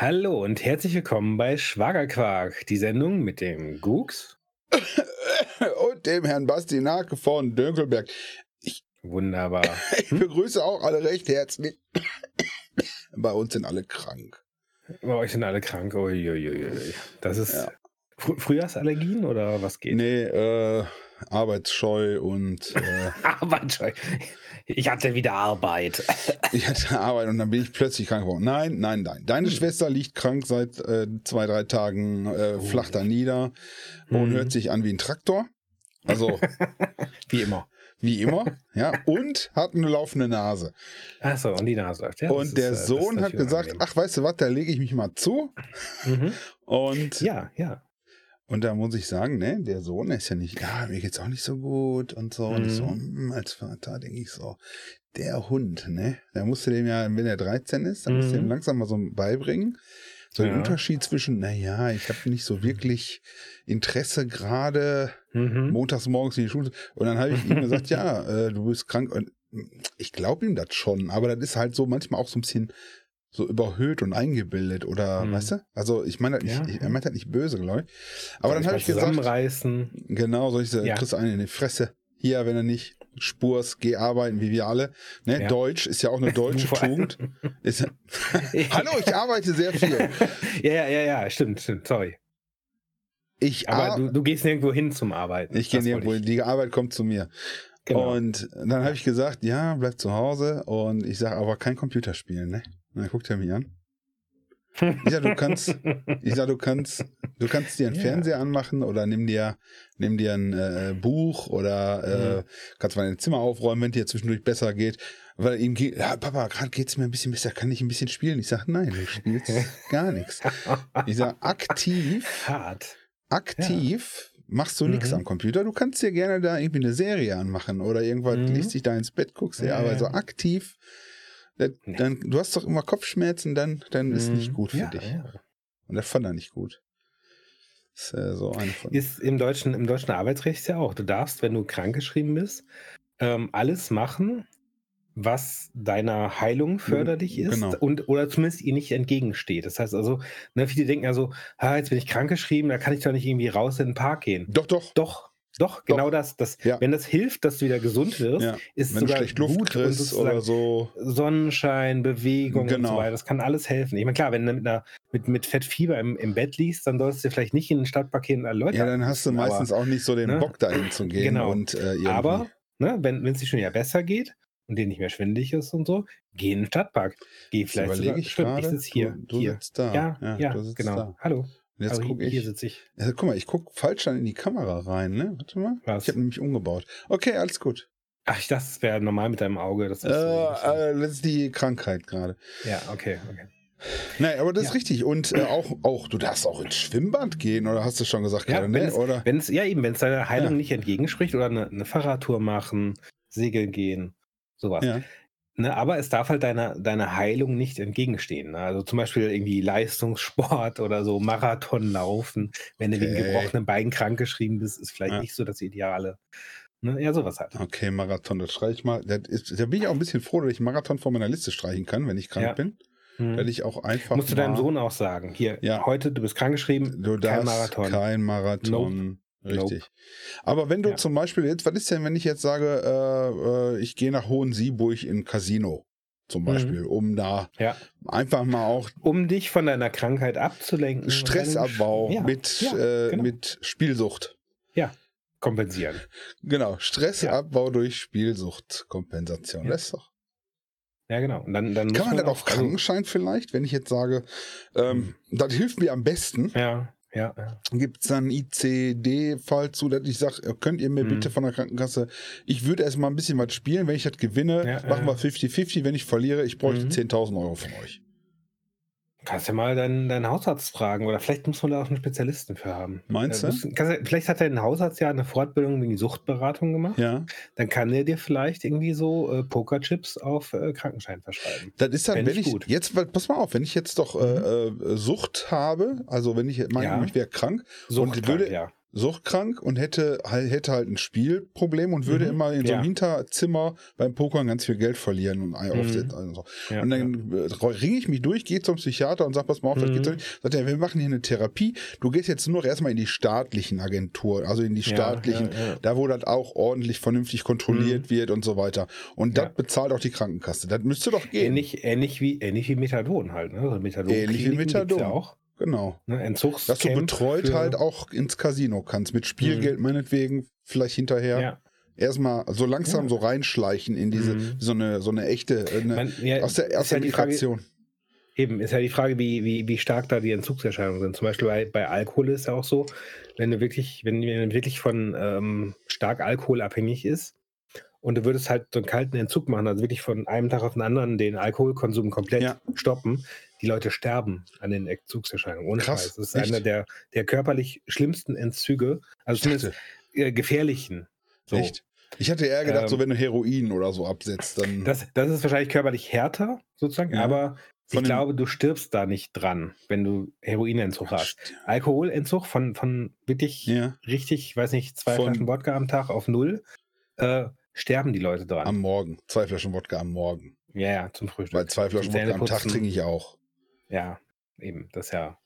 Hallo und herzlich willkommen bei Schwagerquark, die Sendung mit dem Gux. und dem Herrn Basti Nake von Dönkelberg. Wunderbar. Ich begrüße auch alle recht herzlich. Bei uns sind alle krank. Bei euch sind alle krank. Uiuiui. Das ist Ja. Fr Frühjahrsallergien oder was geht? Nee, äh, arbeitsscheu und äh, Arbeitsscheu. Ich hatte wieder Arbeit. ich hatte Arbeit und dann bin ich plötzlich krank geworden. Nein, nein, nein. Deine Schwester liegt krank seit äh, zwei, drei Tagen, äh, flach da nieder und Mhm. hört sich an wie ein Traktor. Also Wie immer. wie immer, ja, und hat eine laufende Nase. Achso, und die Nase läuft. Ja, und der äh, ist Sohn hat gesagt, unangenehm. ach, weißt du was, da lege ich mich mal zu. Mhm. Und Ja, ja. Und da muss ich sagen, ne, der Sohn ist ja nicht, ja, mir geht's auch nicht so gut und so. Und ich so, hm, als Vater denke ich so, der Hund, ne, da musst du dem ja, wenn er 13 ist, dann musst du Mhm. ihm langsam mal so beibringen. So den Ja. Unterschied zwischen, na ja, ich habe nicht so wirklich Interesse gerade Mhm. montags morgens in die Schule. Und dann habe ich ihm gesagt, ja, äh, du bist krank. Und ich glaube ihm das schon, aber das ist halt so manchmal auch so ein bisschen so überhöht und eingebildet oder, Mhm. weißt du? Also ich meine, das nicht- Ja. ich, er meint das nicht böse, glaube ich. Aber dann habe ich mal gesagt, Zusammenreißen. genau, ich Ja. kriegst du einen in die Fresse. Hier, wenn er nicht spurst, geh arbeiten, wie wir alle. Ne? Ja. Deutsch ist ja auch eine deutsche. Tugend. Ist, Hallo, ich arbeite sehr viel. ja, ja, ja, ja, stimmt, stimmt, sorry. Ich, Aber du, du gehst nirgendwo hin zum Arbeiten. ich gehe nirgendwo, hin. die Arbeit kommt zu mir. Genau. Und dann habe ich gesagt, ja, bleib zu Hause. Und ich sage, aber kein Computerspielen, ne? Und dann guckt er mich an. Ich sag, du kannst, ich sag, du kannst, du kannst dir einen Ja. Fernseher anmachen oder nimm dir, nimm dir ein äh, Buch oder äh, kannst mal dein Zimmer aufräumen, wenn dir zwischendurch besser geht. Weil ihm geht, ja, Papa, gerade geht's mir ein bisschen besser, kann ich ein bisschen spielen? Ich sag, nein, du spielst gar nichts. Ich sag, aktiv, Hart. aktiv machst du nichts Mhm. am Computer. Du kannst dir gerne da irgendwie eine Serie anmachen oder irgendwas, Mhm. legst dich da ins Bett, guckst dir, Ja, aber ja. so aktiv, das, Nee. dann, du hast doch immer Kopfschmerzen, dann, dann ist nicht Mhm. gut für ja, dich. Ja. Und das fand er nicht gut. Ist äh, so eine von. Ist im deutschen, im deutschen Arbeitsrecht ja auch. Du darfst, wenn du krankgeschrieben bist, ähm, alles machen, was deiner Heilung förderlich ist Genau. und oder zumindest ihr nicht entgegensteht. Das heißt also, ne, viele denken also, ah, jetzt bin ich krankgeschrieben, da kann ich doch nicht irgendwie raus in den Park gehen. Doch, doch. Doch, doch, genau das. das Ja. Wenn das hilft, dass du wieder gesund wirst, Ja. ist Wenn sogar schlecht Luft gut kriegst oder so. Sonnenschein, Bewegung und so Genau. weiter. Das kann alles helfen. Ich meine, klar, wenn du mit, einer, mit, mit Fettfieber im, im Bett liegst, dann solltest du vielleicht nicht in den Stadtpark alle Leute Ja, dann hast du anrufen, meistens auch nicht so den ne? Bock dahin zu gehen. Genau. Und, äh. Aber, ne, wenn es dir schon ja besser geht und dir nicht mehr schwindelig ist und so, geh in den Stadtpark. Geh vielleicht sogar, ich stimmt, ich sitze hier. Du, du hier. da. ja, ja, sitzt genau. da. Hallo. Und jetzt Also gucke hier ich. sitze ich. Ja, guck mal, ich gucke falsch dann in die Kamera rein, ne? Warte mal. Was? Ich habe nämlich umgebaut. Okay, alles gut. Ach, ich dachte, das wäre normal mit deinem Auge. Das Äh, ist so. äh, das ist die Krankheit gerade. ja, okay, okay. Nein, aber das Ja. ist richtig. Und äh, auch, auch, du darfst auch ins Schwimmbad gehen, oder hast du schon gesagt Ja, gerade, ne? Oder? wenn es, ja, eben, wenn es deiner Heilung Ja. nicht entgegenspricht oder eine, eine Fahrradtour machen, segeln gehen, sowas. Ja. Ne, aber es darf halt deiner, deiner Heilung nicht entgegenstehen. Ne? Also zum Beispiel irgendwie Leistungssport oder so, Marathon laufen. Wenn du wegen Okay. gebrochenen Beinen krankgeschrieben bist, ist vielleicht Ja. nicht so das Ideale. Ne? Ja, sowas halt. Okay, Marathon, das streiche ich mal. Das ist, da bin ich auch ein bisschen froh, dass ich Marathon von meiner Liste streichen kann, wenn ich krank Ja. bin. Dass ich auch einfach. Musst du deinem mal- Sohn auch sagen, hier, Ja. heute, du bist krankgeschrieben, Du kein darfst Marathon. kein Marathon. Richtig. Nope. Aber wenn du Ja. zum Beispiel jetzt, was ist denn, wenn ich jetzt sage, äh, äh, ich gehe nach Hohensieburg in ein Casino zum Mhm. Beispiel, um da Ja. einfach mal auch Um dich von deiner Krankheit abzulenken. Stressabbau ja, mit, ja, äh, genau. mit Spielsucht. kompensieren. Genau, Stressabbau durch Spielsuchtkompensation. Ja. Das ist doch. Ja, genau. Und dann, dann Kann man das auch- auf Krankenschein vielleicht, wenn ich jetzt sage, ähm, das hilft mir am besten? Also, ja, ja, ja. Gibt es dann einen ICD-Fall zu, dass ich sage, könnt ihr mir Mhm. bitte von der Krankenkasse, ich würde erst mal ein bisschen was spielen, wenn ich das gewinne, Ja, machen wir 50-50, wenn ich verliere, ich bräuchte Mhm. 10.000 Euro von euch. Kannst ja mal deinen, deinen Hausarzt fragen oder vielleicht muss man da auch einen Spezialisten für haben. Meinst Äh, du? kannst? Vielleicht hat dein Hausarzt ja eine Fortbildung wegen Suchtberatung gemacht. Ja. Dann kann der dir vielleicht irgendwie so äh, Pokerchips auf äh, Krankenschein verschreiben. Das ist dann, wenn ich gut. jetzt, weil- pass mal auf, wenn ich jetzt doch äh, äh, Sucht habe, also wenn ich meine, Ja. ich wäre krank Sucht und würde, ja. Suchtkrank und hätte halt, hätte halt ein Spielproblem und würde Mhm. immer in so einem Ja. Hinterzimmer beim Pokern ganz viel Geld verlieren und ein Mhm. und so. Ja, und dann äh, ringe ich mich durch, gehe zum Psychiater und sag, pass mal auf, das Mhm. geht so nicht. Sagt er, wir machen hier eine Therapie. Du gehst jetzt nur noch erstmal in die staatlichen Agenturen, also in die Ja, staatlichen, ja, ja. da wo das auch ordentlich vernünftig kontrolliert wird und so weiter. Und Ja. das bezahlt auch die Krankenkasse. Das müsste doch gehen. Ähnlich, ähnlich, wie, ähnlich wie Methadon halt. Ne? Also Methadon Ähnlich wie Methadon. Ja auch. Genau. Ne? Entzugs Dass du betreut halt auch ins Casino kannst. Mit Spielgeld meinetwegen, vielleicht hinterher. Ja. Erstmal so langsam Ja. so reinschleichen in diese, Mhm. so eine, so eine echte, äh, eine, Man, ja, aus der, aus ja Frage. Eben, ist ja die Frage, wie, wie, wie stark da die Entzugserscheinungen sind. Zum Beispiel bei, bei Alkohol ist ja auch so, wenn du wirklich, wenn jemand wirklich von ähm, stark alkoholabhängig ist und du würdest halt so einen kalten Entzug machen, also wirklich von einem Tag auf den anderen den Alkoholkonsum komplett Ja. stoppen, die Leute sterben an den Entzugserscheinungen. Ohne Krass, Scheiß. Das ist echt? einer der, der körperlich schlimmsten Entzüge, also Ich zumindest äh, gefährlichen. So. echt? Ich hatte eher gedacht, Ähm, so wenn du Heroin oder so absetzt, dann. Das, das ist wahrscheinlich körperlich härter, sozusagen, Ja. aber ich Von den- glaube, du stirbst da nicht dran, wenn du Heroinentzug hast. Alkoholentzug von, von wirklich ja, richtig, weiß nicht, zwei Von- Flaschen Wodka am Tag auf null, äh, sterben die Leute dran. am Morgen. Zwei Flaschen Wodka am Morgen. ja, ja, zum Frühstück. Weil zwei Flaschen Wodka am Tag trinke ich auch. Ja, eben, das ist ja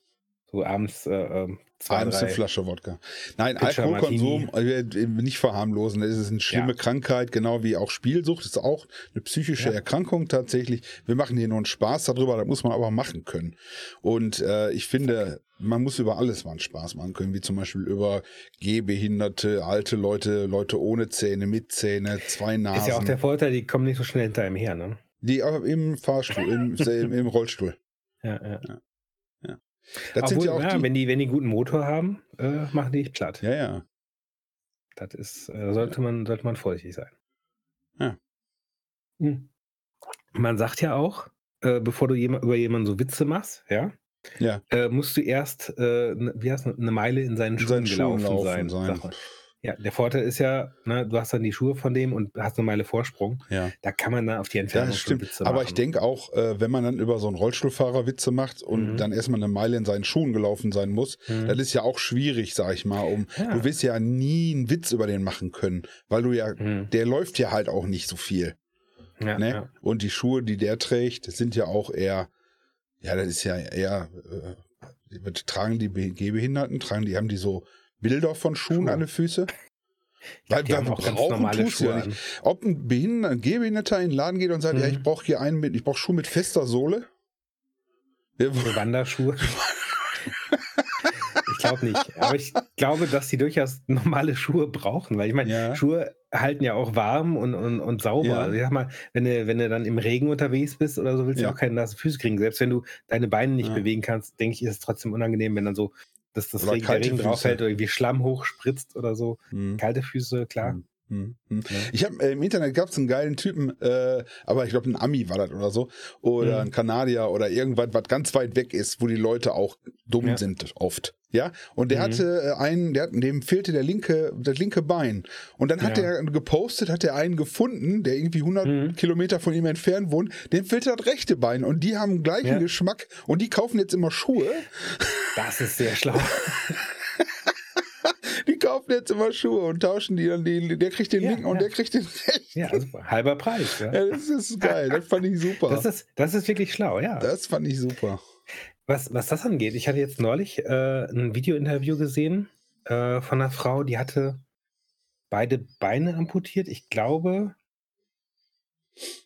so abends äh, ähm, zwei, Abends eine drei. Flasche Wodka. Nein, Pitcher Alkoholkonsum, äh, wir- nicht verharmlosen. Das ist eine schlimme Ja. Krankheit, genau wie auch Spielsucht. Das ist auch eine psychische Ja. Erkrankung tatsächlich. Wir machen hier nur einen Spaß darüber, das muss man aber machen können. Und äh, ich finde, man muss über alles mal einen Spaß machen können, wie zum Beispiel über Gehbehinderte, alte Leute, Leute ohne Zähne, mit Zähne, zwei Nasen. Ist ja auch der Vorteil, die kommen nicht so schnell hinter ihm her, ne? die auch im Fahrstuhl, im, im, im Rollstuhl. Ja, ja. Das Obwohl, ja ja, die. wenn die, wenn die guten Motor haben, äh, machen die platt. Ja, ja. Das ist, äh, sollte man, sollte man vorsichtig sein. Ja. Hm. Man sagt ja auch, äh, bevor du jema- über jemanden so Witze machst, ja, Ja. äh, musst du erst, äh, ne, wie heißt, eine Meile in seinen In Schuhen seinen Schuhen gelaufen laufen sein. sein. Ja, der Vorteil ist ja, ne, du hast dann die Schuhe von dem und hast eine Meile Vorsprung. Ja. Da kann man dann auf die Entfernung das stimmt. Witze Aber machen. ich denke auch, äh, wenn man dann über so einen Rollstuhlfahrer Witze macht und Mhm. dann erstmal eine Meile in seinen Schuhen gelaufen sein muss, Hm. das ist ja auch schwierig, sag ich mal. Um, Ja. Du wirst ja nie einen Witz über den machen können, weil du ja, Hm. der läuft ja halt auch nicht so viel. ja, Ne? ja. Und die Schuhe, die der trägt, sind ja auch eher, ja, das ist ja eher, äh, tragen die Be- Gehbehinderten, tragen die, haben die so Bilder von Schuhen Schuhe. an den Füßen? Ja, Weil wir auch ganz brauchen normale tust du ja Schuhe nicht. Ob ein, Behinder, ein Gehbehinderter in den Laden geht und sagt, ja, Mhm. ich brauche hier einen mit, ich brauche Schuhe mit fester Sohle. Ja, Für Wanderschuhe. ich glaube nicht. Aber ich glaube, dass die durchaus normale Schuhe brauchen, weil ich meine, Ja. Schuhe halten ja auch warm und, und, und sauber. Ja. Also ich sag mal, wenn du, wenn du dann im Regen unterwegs bist oder so, willst du Ja. auch keine nassen Füße kriegen. Selbst wenn du deine Beine nicht Ja. bewegen kannst, denke ich, ist es trotzdem unangenehm, wenn dann so dass das Regen, der Regen drauf Füße. fällt oder irgendwie Schlamm hochspritzt oder so. Hm. Kalte Füße, klar. Hm. Hm, hm. Ja. Ich habe äh, im Internet gab es einen geilen Typen, äh, aber ich glaube ein Ami war das oder so oder Mhm. ein Kanadier oder irgendwas, was ganz weit weg ist, wo die Leute auch dumm Ja. sind oft. Ja, und der Mhm. hatte äh, einen, der, hat- dem fehlte der linke, das linke Bein. Und dann hat Ja. er gepostet, hat er einen gefunden, der irgendwie 100 Mhm. Kilometer von ihm entfernt wohnt, dem fehlte das rechte Bein. Und die haben gleichen Ja. Geschmack und die kaufen jetzt immer Schuhe. Das ist sehr schlau. Die kaufen jetzt immer Schuhe und tauschen die dann, die, der kriegt den Ja, linken und ja. der kriegt den rechten. ja, super. Halber Preis. Ja. Ja, das ist geil, das fand ich super. Das, ist, das ist wirklich schlau, ja. Das fand ich super. Was, was das angeht, ich hatte jetzt neulich äh, ein Video-Interview gesehen äh, von einer Frau, die hatte beide Beine amputiert. Ich glaube,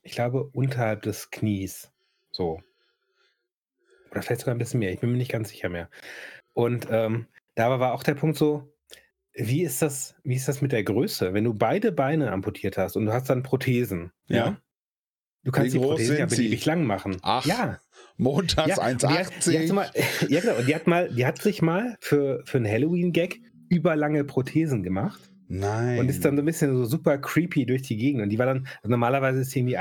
ich glaube unterhalb des Knies. So. Oder vielleicht sogar ein bisschen mehr. Ich bin mir nicht ganz sicher mehr. Und ähm, da war auch der Punkt so, wie ist das, wie ist das mit der Größe? Wenn du beide Beine amputiert hast und du hast dann Prothesen, ja? Ja. Du kannst Wie die Prothesen ja beliebig lang machen. Ach, ja, Montags ja, und die hat, die hat 1,80. mal, ja, genau. Und die hat mal, die hat sich mal für, für einen Halloween-Gag überlange Prothesen gemacht Nein. und ist dann so ein bisschen so super creepy durch die Gegend. Und die war dann, also normalerweise ist sie irgendwie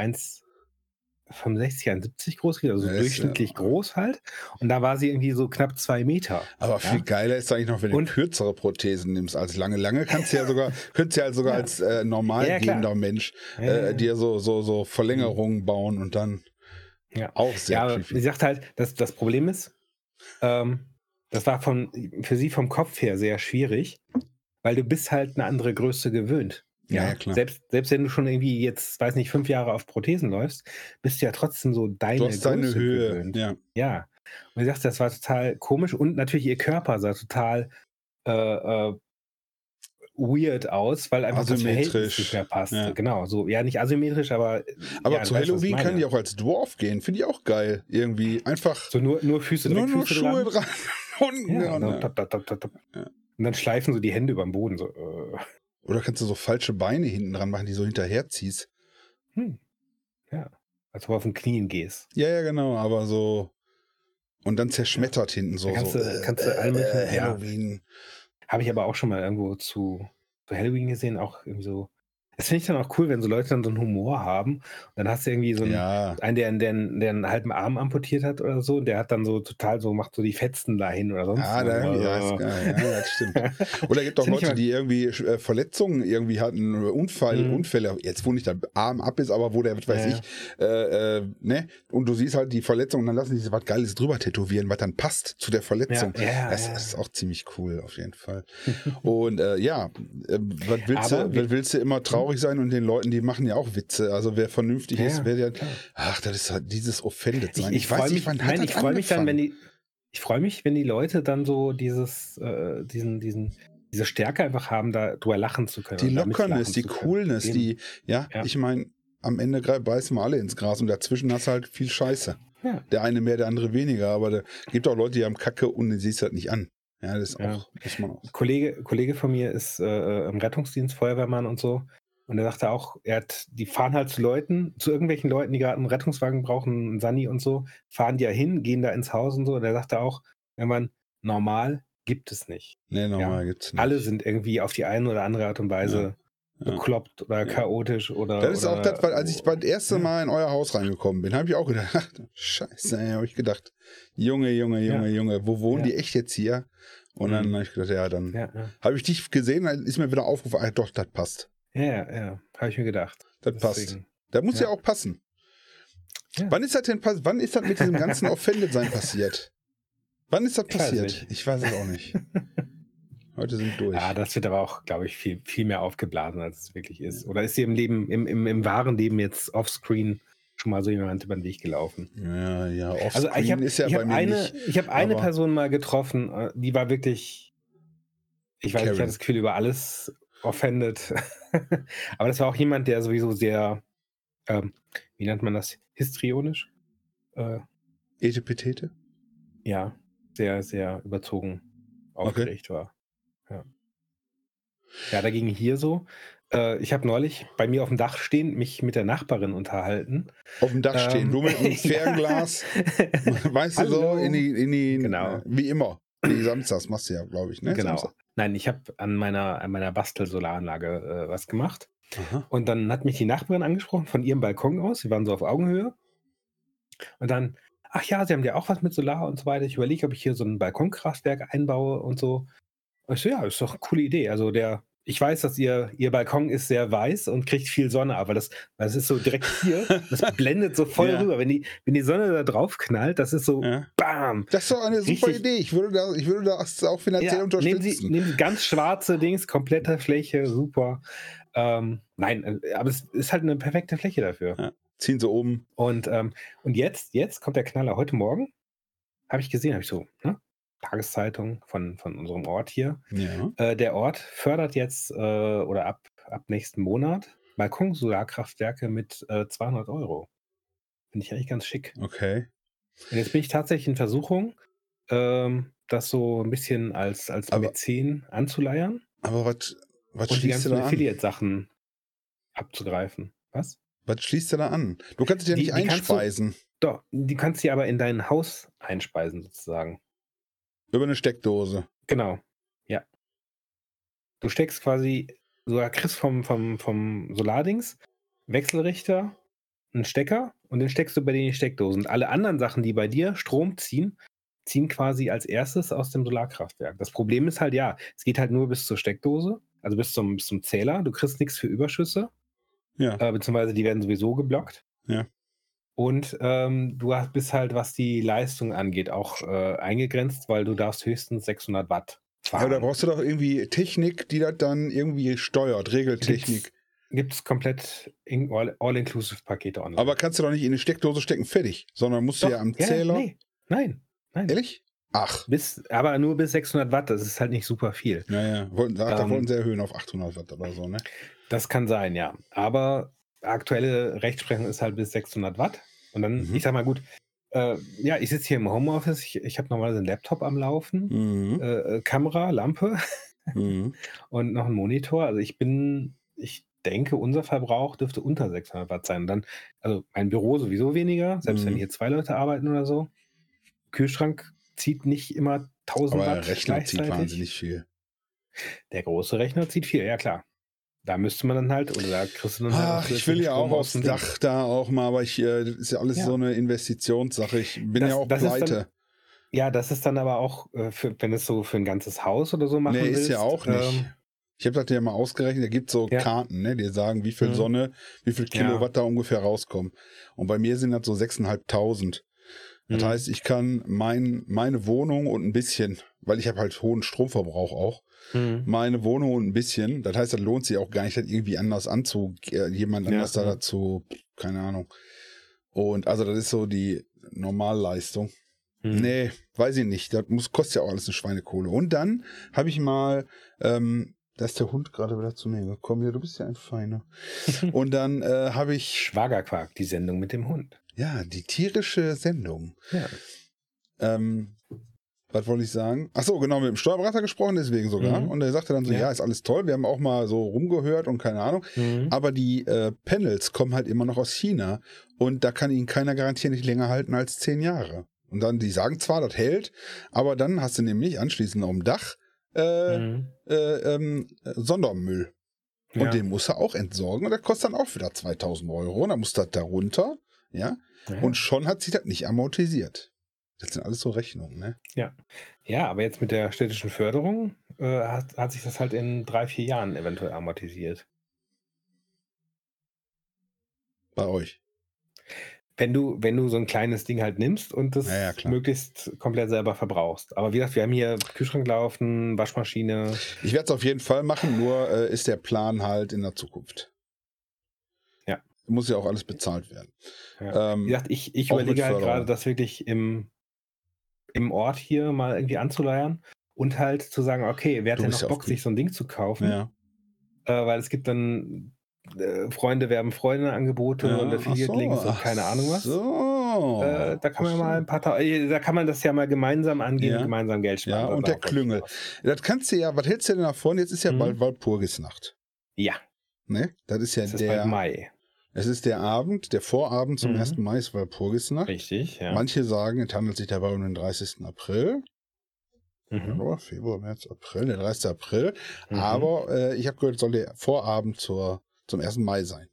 1,65, 1,70 groß, also Ja, durchschnittlich ja. groß halt. Und da war sie irgendwie so knapp zwei Meter. Aber viel Ja. geiler ist eigentlich noch, wenn du Und- kürzere Prothesen nimmst als lange. Lange kannst du ja sogar, könntest du ja sogar als äh, normal gehender Mensch äh, dir so, so, so Verlängerungen bauen und dann Ja. auch sehr Ja, aber sie sagt halt, dass das Problem ist, ähm, Das war von, für sie vom Kopf her sehr schwierig, weil du bist halt eine andere Größe gewöhnt. Ja, ja, klar. Selbst, selbst wenn du schon irgendwie jetzt, weiß nicht, fünf Jahre auf Prothesen läufst, bist du ja trotzdem so deine Du hast deine Höhe. gewöhnt. Ja. Ja. Und ich sagte, das war total komisch und natürlich ihr Körper sah total äh, äh, weird aus, weil einfach das Verhältnis Asymmetrisch. nicht mehr passte. Ja. Genau, so, ja, nicht asymmetrisch, aber. Aber ja, zu du Halloween kann meine. die auch als Dwarf gehen. Finde ich auch geil. Irgendwie einfach So nur, nur Füße nur, nur Füße Schuhe dran. dran. Unten, Ja, so tap, tap, tap, tap. Ja. Und dann schleifen so die Hände über den Boden. So, äh. Oder kannst du so falsche Beine hinten dran machen, die so hinterherziehst. Hm. Ja. Als ob du auf den Knien gehst. Ja, ja, genau, aber so. Und dann zerschmettert hinten so. Da kannst so du- kannst du alle äh, ja. Halloween. Habe ich aber auch schon mal irgendwo zu, zu Halloween gesehen, auch irgendwie so. Das finde ich dann auch cool, wenn so Leute dann so einen Humor haben. Und dann hast du irgendwie so einen, Ja, einen der, der, der einen halben Arm amputiert hat oder so, und der hat dann so total so, macht so die Fetzen dahin oder sonst was. da, ja, Also, ist geil. ja, das stimmt. Oder gibt auch Leute, die irgendwie äh, Verletzungen irgendwie hatten, Unfall, Mhm. Unfälle, jetzt wo nicht der Arm ab ist, aber wo der, was weiß Ja, ich, äh, äh, ne? Und du siehst halt die Verletzung und dann lassen die sich was Geiles drüber tätowieren, was dann passt zu der Verletzung. Ja, das, das ist auch ziemlich cool, auf jeden Fall. und äh, ja, äh, was willst, du, willst du immer traurig sein und den Leuten, die machen ja auch Witze. Also wer vernünftig Ja, ist, wer ja, klar. ach, das ist halt dieses Offended Ich, sein. ich, freue mich, wann hat nein, das ich freue mich dann, wenn die, ich freue mich, wenn die Leute dann so dieses, äh, diesen, diesen, diese Stärke einfach haben, da drüber lachen zu können. Die Lockerness, die können. Coolness, die, ja, Ja. ich meine, am Ende beißen wir alle ins Gras und dazwischen hast du halt viel Scheiße. Ja. Der eine mehr, der andere weniger, aber da gibt auch Leute, die haben Kacke und du siehst halt nicht an. Ja, das ist Ja. auch, muss man auch. Kollege, Kollege von mir ist äh, im Rettungsdienst, Feuerwehrmann und so. Und er sagte auch, er hat, die fahren halt zu Leuten, zu irgendwelchen Leuten, die gerade einen Rettungswagen brauchen, einen Sani und so, fahren die ja hin, gehen da ins Haus und so. Und er sagte auch, irgendwann, normal gibt es nicht. Nee, normal Ja. gibt's nicht. Alle sind irgendwie auf die eine oder andere Art und Weise Ja. bekloppt oder Ja. chaotisch oder. Das ist oder, auch das, weil als ich das erste Ja. Mal in euer Haus reingekommen bin, habe ich auch gedacht, ach, scheiße, habe ich gedacht, Junge, Junge, Junge, Junge, wo wohnen die echt jetzt hier? Und dann Mhm. habe ich gedacht, ja, dann habe ich dich gesehen, dann ist mir wieder aufgefallen, doch, das passt. Ja, ja, habe ich mir gedacht. Das passt. Deswegen. Das muss ja, Ja. auch passen. Ja. Wann ist das denn pass wann ist das mit diesem ganzen Offended-Sein passiert? Wann ist das Ich weiß passiert? Ich weiß es auch nicht. Heute sind durch. Ja, das wird aber auch, glaube ich, viel, viel mehr aufgeblasen, als es wirklich ist. Oder ist dir im Leben, im, im, im wahren Leben jetzt offscreen schon mal so jemand über den Weg gelaufen? ja, ja, offscreen Also ich habe ist ja ich bei hab mir eine, nicht. ich hab eine Person mal getroffen, äh, die war wirklich, ich weiß nicht, ich hatte das Gefühl, über alles offended. aber das war auch jemand, der sowieso sehr, ähm, wie nennt man das, histrionisch? Äh, Etepetete? ja, sehr, sehr überzogen aufgeregt war. Ja. ja, dagegen hier so. Äh, ich habe neulich bei mir auf dem Dach stehen, mich mit der Nachbarin unterhalten. Auf dem Dach stehen, Ähm, du mit einem. Fernglas, weißt du so, Hallo. in die, in die Genau. wie immer. Die Samstags machst du ja, glaube ich, ne? genau. Samstag. Nein, ich habe an meiner, an meiner Bastel-Solaranlage äh, was gemacht. Aha. Und dann hat mich die Nachbarin angesprochen von ihrem Balkon aus. Sie waren so auf Augenhöhe. Und dann, ach ja, sie haben ja auch was mit Solar und so weiter. Ich überlege, ob ich hier so ein Balkonkraftwerk einbaue und so. Und ich so, ja, ist doch eine coole Idee. Also der, ich weiß, dass ihr, ihr Balkon ist sehr weiß und kriegt viel Sonne, aber das, das ist so direkt hier, das blendet so voll Ja. rüber. Wenn die, wenn die Sonne da drauf knallt, das ist so Ja. BAM! Das ist doch eine super Richtig. Idee. Ich würde, da, ich würde das auch finanziell Ja, nehmen unterstützen. Sie, nehmen Sie ganz schwarze Dings, komplette Fläche, super. Ähm, nein, äh, aber es ist halt eine perfekte Fläche dafür. Ja. Ziehen sie oben. Und, ähm, und jetzt, jetzt kommt der Knaller. Heute Morgen habe ich gesehen, habe ich so, ne? Tageszeitung von, von unserem Ort hier. Ja. Äh, der Ort fördert jetzt äh, oder ab, ab nächsten Monat Balkonsolarkraftwerke mit äh, 200 Euro. Finde ich eigentlich ganz schick. Okay. Und jetzt bin ich tatsächlich in Versuchung, ähm, das so ein bisschen als, als Aber- Mäzen anzuleiern Aber was, was und die schließt du ganzen da an? Affiliate-Sachen abzugreifen. Was? Was schließt du da an? Du kannst es ja Die- nicht die kannst du- einspeisen. Doch, die kannst du aber in dein Haus einspeisen, sozusagen. Über eine Steckdose. Genau. Ja. Du steckst quasi, du kriegst vom, vom, vom Solardings Wechselrichter, einen Stecker und den steckst du bei den Steckdosen. Und alle anderen Sachen, die bei dir Strom ziehen, ziehen quasi als erstes aus dem Solarkraftwerk. Das Problem ist halt, ja, es geht halt nur bis zur Steckdose, also bis zum, bis zum Zähler. Du kriegst nichts für Überschüsse, Ja. äh, beziehungsweise die werden sowieso geblockt. Ja. Und ähm, du hast, bist halt, was die Leistung angeht, auch äh, eingegrenzt, weil du darfst höchstens 600 Watt fahren. Aber da brauchst du doch irgendwie Technik, die das dann irgendwie steuert, Regeltechnik. Gibt es komplett in- All- All-Inclusive-Pakete online. Aber kannst du doch nicht in eine Steckdose stecken, fertig, sondern musst du Doch, ja am Zähler. nee. Nein, nein. Ehrlich? Ach, Bis, aber nur bis 600 Watt, das ist halt nicht super viel. naja, wollten, da, da Ähm, wollten sie erhöhen auf 800 Watt oder so, ne? Das kann sein, ja. Aber aktuelle Rechtsprechung ist halt bis 600 Watt. Und dann, Mhm. ich sag mal, gut, äh, ja, ich sitze hier im Homeoffice, ich, ich habe normalerweise einen Laptop am Laufen, Mhm. äh, äh, Kamera, Lampe Mhm. und noch einen Monitor. Also ich bin, ich denke, unser Verbrauch dürfte unter 600 Watt sein. Und dann, also mein Büro sowieso weniger, selbst Mhm. wenn hier zwei Leute arbeiten oder so. Kühlschrank zieht nicht immer 1000 Aber Watt der Rechner zieht wahnsinnig viel. Der große Rechner zieht viel, ja klar. Da müsste man dann halt, oder da kriegst du dann halt Ach, ich will ja auch Strom aus aufs. Dach da auch mal, aber ich, äh, das ist ja alles Ja. so eine Investitionssache. Ich bin Das- ja auch pleite. Ja, das ist dann aber auch, äh, für, wenn es so für ein ganzes Haus oder so machen Nee, willst. ist ja auch nicht. ähm, Ich habe das ja mal ausgerechnet, da gibt so Ja. Karten, ne, die sagen, wie viel Mhm. Sonne, wie viel Ja. Kilowatt da ungefähr rauskommen. Und bei mir sind das so 6.500. Das Mhm. heißt, ich kann mein, meine Wohnung und ein bisschen, weil ich habe halt hohen Stromverbrauch auch, mhm. meine Wohnung ein bisschen, das heißt, das lohnt sich auch gar nicht, das irgendwie anders anzu, äh, jemand Ja, anders da ja. dazu, keine Ahnung. Und also das ist so die Normalleistung. Mhm. Nee, weiß ich nicht. Das muss, kostet ja auch alles eine Schweinekohle. Und dann habe ich mal, ähm, da ist der Hund gerade wieder zu mir gekommen. Ja, du bist ja ein Feiner. Und dann äh, habe ich, Schwagerquark, die Sendung mit dem Hund. ja, die tierische Sendung. Ja. Ähm, was wollte ich sagen? Ach so, genau, mit dem Steuerberater gesprochen, deswegen sogar. Mhm. Und er sagte dann so, ja. Ja. ist alles toll. Wir haben auch mal so rumgehört und keine Ahnung. Mhm. Aber die äh, Panels kommen halt immer noch aus China. Und da kann ihnen keiner garantieren, nicht länger halten als zehn Jahre. Und dann, die sagen zwar, das hält, aber dann hast du nämlich anschließend auf dem Dach äh, Mhm. äh, ähm, äh, Sondermüll. Und Ja. den muss er auch entsorgen. Und das kostet dann auch wieder 2000 Euro. Und dann muss das da runter. Ja. Ja. Und schon hat sich das nicht amortisiert. Das sind alles so Rechnungen, ne? ja, aber jetzt mit der städtischen Förderung äh, hat, hat sich das halt in drei, vier Jahren eventuell amortisiert. Bei euch. Wenn du, wenn du so ein kleines Ding halt nimmst und das Ja, ja, möglichst komplett selber verbrauchst. Aber wie gesagt, wir haben hier Kühlschrank laufen, Waschmaschine. Ich werde es auf jeden Fall machen, nur äh, ist der Plan halt in der Zukunft. Ja. Muss ja auch alles bezahlt werden. Ja. Ähm, Wie gesagt, ich, ich mit überlege halt gerade, das wirklich im, im Ort hier mal irgendwie anzuleiern und halt zu sagen, okay, wer hat denn noch Bock, sich so ein Ding zu kaufen? ja. Äh, weil es gibt dann äh, Freunde werben Freunde-Angebote ja. und ach so, Affiliate-Links und keine Ahnung was. So. Äh, da kann man so. mal ein paar äh, da kann man das ja mal gemeinsam angehen, Ja. und gemeinsam Geld sparen. Ja, und der Klüngel. Das kannst du ja, was hältst du denn davon? Jetzt ist ja Mhm. bald Walpurgisnacht. Ja, Ne? Das ist ja ist der. bald Mai. Es ist der Abend, der Vorabend zum Mhm. 1. Mai ist Walpurgisnacht. Richtig, ja. Manche sagen, es handelt sich dabei um den 30. April. Mhm. Januar, Februar, März, April, der 30. April. Mhm. Aber äh, ich habe gehört, es soll der Vorabend zur, zum 1. Mai sein.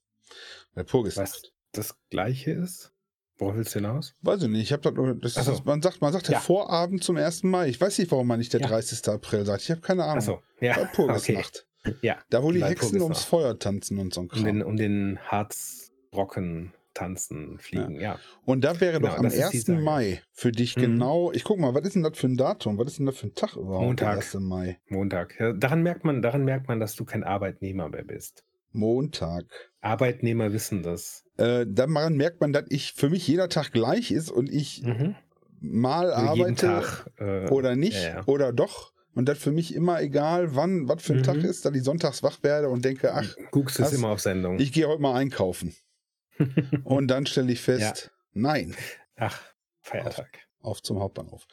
Walpurgisnacht. Was das gleiche ist? Worauf willst du hinaus? Weiß ich nicht, ich habe das das Ach so. ist, man sagt, man sagt der Ja. Vorabend zum 1. Mai. Ich weiß nicht, warum man nicht der Ja. 30. April sagt. Ich habe keine Ahnung. Achso, ja. Okay. Ja, Da, wo die, Die Hexen ums. Feuer tanzen und so ein um Kram. den, um den Harzbrocken tanzen, fliegen, ja. Und da wäre Genau, doch am das ist die 1. Sage. Mai für dich Mhm. genau, ich guck mal, was ist denn das für ein Datum? Was ist denn das für ein Tag überhaupt? Montag. Der 1. Mai. Montag. Ja, daran merkt man, daran merkt man, dass du kein Arbeitnehmer mehr bist. Montag. Arbeitnehmer wissen das. Äh, daran merkt man, dass ich für mich jeder Tag gleich ist und ich Mhm. mal arbeite Tag. Äh, oder nicht ja, ja. oder doch. Und das für mich immer egal, wann, was für ein Mhm. Tag ist, dass ich sonntags wach werde und denke, ach, Guckst es immer auf Sendung. ich gehe heute mal einkaufen. Und dann stelle ich fest, nein, Ach, Feiertag. auf zum Hauptbahnhof.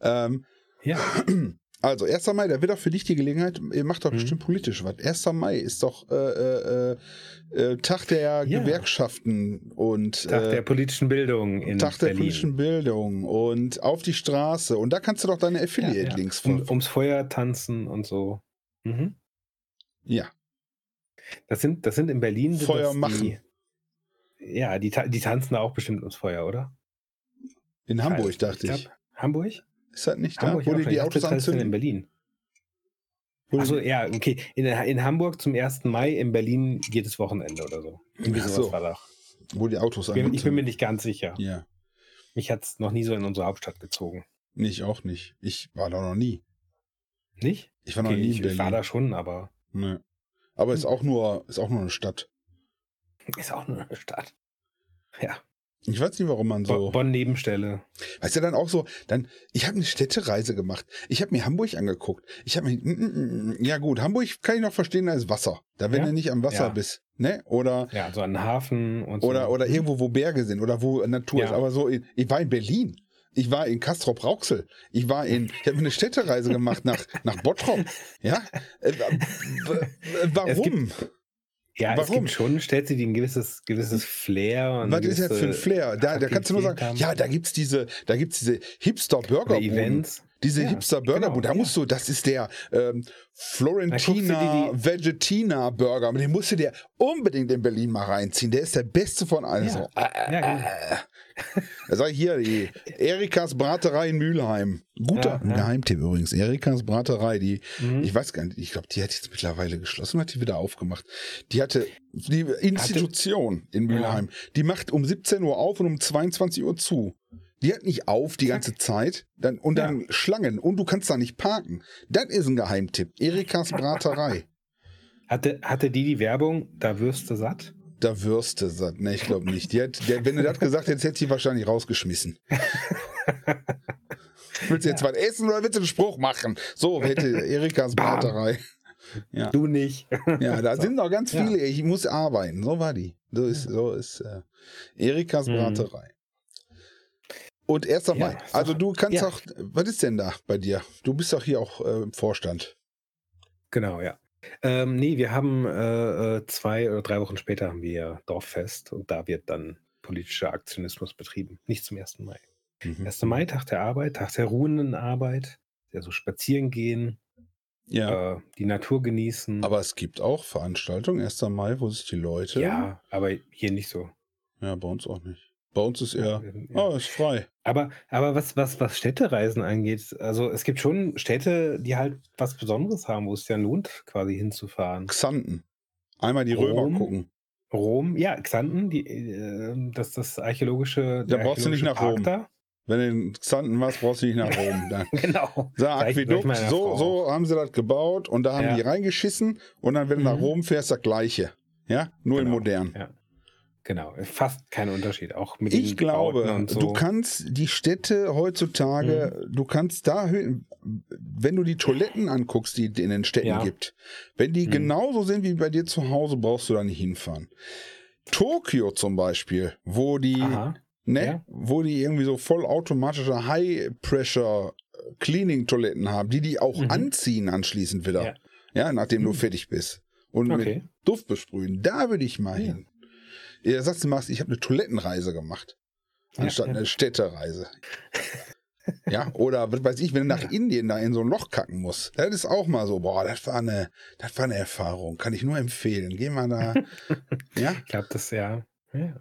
Ähm, Ja. also, 1. Mai, da wird auch für dich die Gelegenheit, ihr macht doch Mhm. bestimmt politisch was. 1. Mai ist doch äh, äh, äh, Tag der Ja. Gewerkschaften und Tag äh, der politischen Bildung in Tag der Berlin. politischen Bildung und auf die Straße. Und da kannst du doch deine Affiliate-Links Um, von. ums Feuer tanzen und so. Mhm. Ja. Das sind, das sind in Berlin. Feuer machen. Die, ja, die, die tanzen da auch bestimmt ums Feuer, oder? In Hamburg, Also, dachte ich. glaub, Hamburg? Ist das nicht da, Hamburg wo auch die Ich Autos das heißt in anzünden? Berlin. Wo Also ja, okay. In, in Hamburg zum 1. Mai, in Berlin jedes Wochenende oder so. Irgendwie sowas so. war da. wo die Autos Ich bin, ich bin mir nicht ganz sicher. Ja, Mich hat es noch nie so in unsere Hauptstadt gezogen. nee, ich auch nicht. Ich war da noch nie. Nicht? Ich war noch Okay, nie ich, in Berlin. ich war da schon, aber Nee. Aber ist auch nur, ist auch nur eine Stadt. ist auch nur eine Stadt. Ja. Ich weiß nicht, warum man so. Bonn-Nebenstelle. Weißt du, dann auch so, dann, ich habe eine Städtereise gemacht. Ich habe mir Hamburg angeguckt. Ich habe mir, ja gut, Hamburg kann ich noch verstehen, da ist Wasser. Da, wenn Ja? du nicht am Wasser Ja. bist, ne? Oder, Ja, so an Hafen und so. oder, oder irgendwo, wo Berge sind oder wo Natur Ja. ist. Aber so, in, ich war in Berlin. Ich war in Castrop Rauxel. Ich war in, ich habe eine Städtereise gemacht nach, nach Bottrop. Ja? Äh, w- w- warum? Ja, es gibt schon Städte, die ein gewisses, gewisses Flair und Was eine ist jetzt für ein gewisse Flair? Da, da kannst du nur sagen, ja, da gibt's diese, da gibt's diese Hipster-Burger. oder Events. Diese Ja, Hipster-Burger, genau, da ja. musst du, das ist der ähm, Florentina guckst Vegetina-Burger. Den musst du dir unbedingt in Berlin mal reinziehen. Der ist der beste von allen. Ja. So, äh, Ja, genau. Da sag ich hier, die Erikas Braterei in Mülheim. Guter Ja, ja. Geheimtipp übrigens. Erikas Braterei, die, Mhm. ich weiß gar nicht, ich glaube, die hat jetzt mittlerweile geschlossen, hat die wieder aufgemacht. Die hatte die Institution in Mülheim. Die macht um 17 Uhr auf und um 22 Uhr zu. Die hat nicht auf die ganze Zeit dann, und dann Schlangen und du kannst da nicht parken. Das ist ein Geheimtipp. Erikas Braterei. Hatte, hatte die die Werbung, da wirst du satt? Da Würste satt. Ne, ich glaube nicht. Die hat, der, wenn du das gesagt hättest, hätte sie wahrscheinlich rausgeschmissen. willst du jetzt was essen oder willst du einen Spruch machen? So, hätte Erikas. Braterei. Ja, Du nicht. ja da So. sind noch ganz Ja. viele. Ich muss arbeiten. So war die. So ist, so ist äh, Erikas Mhm. Braterei. Und 1. Ja, Mai. ist Also du kannst ja. auch, was ist denn da bei dir? Du bist doch hier auch äh, im Vorstand. Genau, ja. Ähm, nee, wir haben äh, äh, zwei oder drei Wochen später haben wir Dorffest und da wird dann politischer Aktionismus betrieben. Nicht zum 1. Mai. Mhm. 1. Mai, Tag der Arbeit, Tag der ruhenden Arbeit. Ja, so spazieren gehen, Ja. äh, die Natur genießen. Aber es gibt auch Veranstaltungen, 1. Mai, wo sich die Leute. ja, aber hier nicht so. Ja, bei uns auch nicht. Bei uns ist eher, Ja. oh, ist frei. Aber, aber was, was, was Städtereisen angeht, also es gibt schon Städte, die halt was Besonderes haben, wo es ja lohnt, quasi hinzufahren. Xanten. Einmal die Rom. Römer gucken. Rom, ja, Xanten, die, äh, das das archäologische. Da brauchst du nicht nach Park Rom. Wenn du in Xanten warst, brauchst du nicht nach Rom. Da. Da. Genau. Da, ich Aquädukt, so, so haben sie das gebaut und da haben Ja. die reingeschissen und dann, wenn du nach Mhm. Rom fährst, das Gleiche. Ja, nur in Genau. modern. Ja. Genau, fast kein Unterschied. Auch mit den Ich glaube, so. du kannst die Städte heutzutage, du kannst da, wenn du die Toiletten anguckst, die es in den Städten Ja. gibt, wenn die Mhm. genauso sind wie bei dir zu Hause, brauchst du da nicht hinfahren. Tokio zum Beispiel, wo die, Aha. ne, Ja. wo die irgendwie so vollautomatische High-Pressure-Cleaning-Toiletten haben, die die auch Mhm. anziehen anschließend wieder. Ja. Ja, nachdem du Mhm. fertig bist. Und Okay. mit Duft besprühen. Da würde ich mal hin. Ja, sagst du machst, ich habe eine Toilettenreise gemacht. Anstatt ja. eine Städtereise. ja, oder was weiß ich, wenn du nach. Indien da in so ein Loch kacken musst. Das ist auch mal so, boah, das war eine, das war eine Erfahrung. Kann ich nur empfehlen. Geh mal da. ja, Ich glaube, das ja. ja.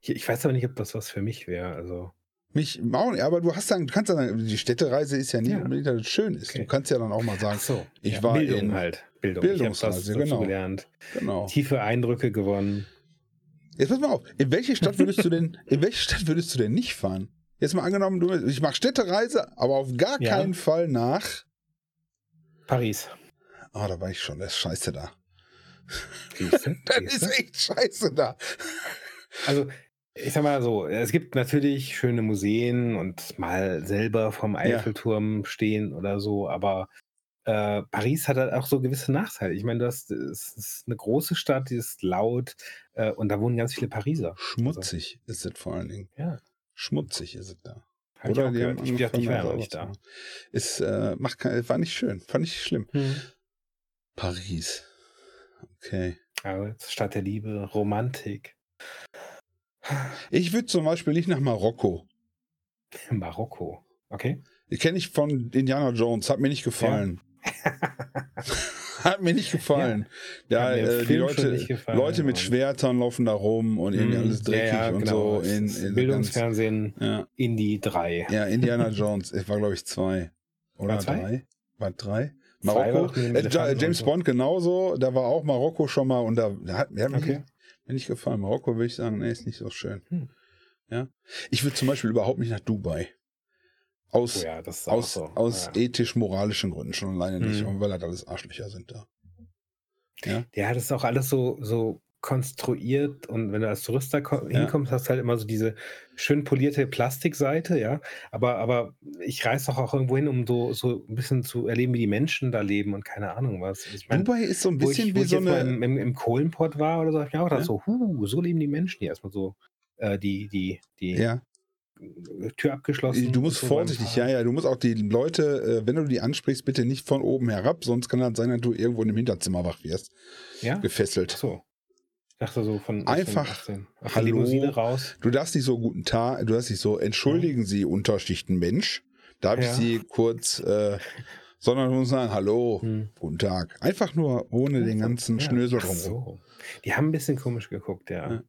Ich, ich weiß aber nicht, ob das was für mich wäre. Also, mich auch nicht, aber du hast dann, du kannst dann, die Städtereise ist ja nicht Ja. unbedingt, dass es schön ist. Okay. Du kannst ja dann auch mal sagen, so. ich ja, war Bildung in- halt. Bildung. Bildungsreise, genau. gelernt. genau. Tiefe Eindrücke gewonnen. Jetzt pass mal auf, in welche Stadt würdest du denn, in welche Stadt würdest du denn nicht fahren? Jetzt mal angenommen, du, ich mache Städtereise, aber auf gar Ja. keinen Fall nach. Paris. Ah, da war ich schon, das ist scheiße da. Das ist echt scheiße da. Also, ich sag mal so, es gibt natürlich schöne Museen und mal selber vom Eiffelturm stehen oder so, aber äh, Paris hat halt auch so gewisse Nachteile. Ich meine, das, das ist eine große Stadt, die ist laut äh, und da wohnen ganz viele Pariser. Schmutzig ist es vor allen Dingen. Ja, Schmutzig ist es da. hab ich auch die gehört. haben Ich, dachte, ich war ja nicht da. Ist, äh, macht war nicht schön, fand ich schlimm. Hm. Paris. Okay. Aber Stadt der Liebe, Romantik. Ich würde zum Beispiel nicht nach Marokko. Marokko. Okay. Die kenne ich von Indiana Jones, hat mir nicht gefallen. hat mir nicht gefallen. Ja, Hat mir im äh, die Leute, gefallen Leute mit Schwertern laufen da rum und irgendwie Hm, alles dreckig ja, ja, und genau. so. In, Es in Bildungsfernsehen ganz, ja, Indie 3. ja, Indiana Jones. Ich war, glaube ich, zwei. Oder War zwei? drei? War drei? Zwei war Marokko. dem Äh, Ja- James. Bond genauso. Da war auch Marokko schon mal und da, da hat, ja, Okay. mir nicht gefallen. Marokko würde ich sagen, nee, ist nicht so schön. Hm. Ja. Ich würde zum Beispiel überhaupt nicht nach Dubai. Aus, Oh ja, aus, so. aus ja. ethisch-moralischen Gründen schon alleine nicht, Mhm. weil halt alles Arschlöcher sind da. Ja. ja, das ist auch alles so, so konstruiert und wenn du als Tourist da ko- Ja. hinkommst, hast du halt immer so diese schön polierte Plastikseite, ja. Aber, aber ich reise doch auch irgendwo hin, um so, so ein bisschen zu erleben, wie die Menschen da leben und keine Ahnung was. Ich mein, Dubai ist so ein bisschen ich, wie so eine. im, im, im Kohlenpott war oder so, habe ich mir auch gedacht, Ja. so, huh, so leben die Menschen hier. Erstmal so äh, die, die, die Ja, Tür abgeschlossen. du musst so vorsichtig, ja, ja, du musst auch die Leute, äh, wenn du die ansprichst, bitte nicht von oben herab, sonst kann das sein, dass du irgendwo in dem Hinterzimmer wach wirst, Ja? gefesselt. Ach so. Ich dachte so von Einfach, der hallo. Raus. Du darfst nicht so guten Tag, du darfst nicht so, entschuldigen Sie, Unterschichtenmensch. Darf ich Ja. Sie kurz, äh, sondern du musst sagen, hallo, Hm. guten Tag. Einfach nur ohne den ganzen Ja. Schnösel drumherum. so. Die haben ein bisschen komisch geguckt, ja.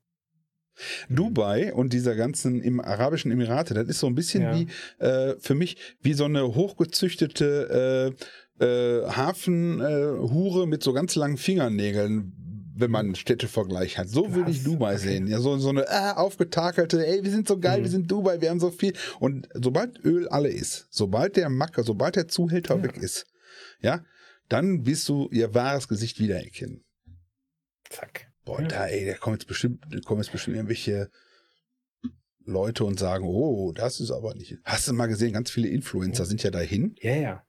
Ja. Dubai und dieser ganzen im Arabischen Emirate, das ist so ein bisschen Ja. wie äh, für mich wie so eine hochgezüchtete äh, äh, Hafenhure mit so ganz langen Fingernägeln, wenn man einen Städtevergleich hat. So würde ich? Dubai Okay. sehen. Ja, so, so eine äh, aufgetakelte, ey, wir sind so geil, Mhm. wir sind Dubai, wir haben so viel. Und sobald Öl alle ist, sobald der Macker, sobald der Zuhälter Ja. weg ist, ja, dann wirst du ihr wahres Gesicht wiedererkennen. Zack. Boah, Ja. da, ey, da kommen jetzt bestimmt, kommen jetzt bestimmt irgendwelche Leute und sagen, oh, das ist aber nicht. Hast du mal gesehen, ganz viele Influencer sind ja dahin. Ja, ja.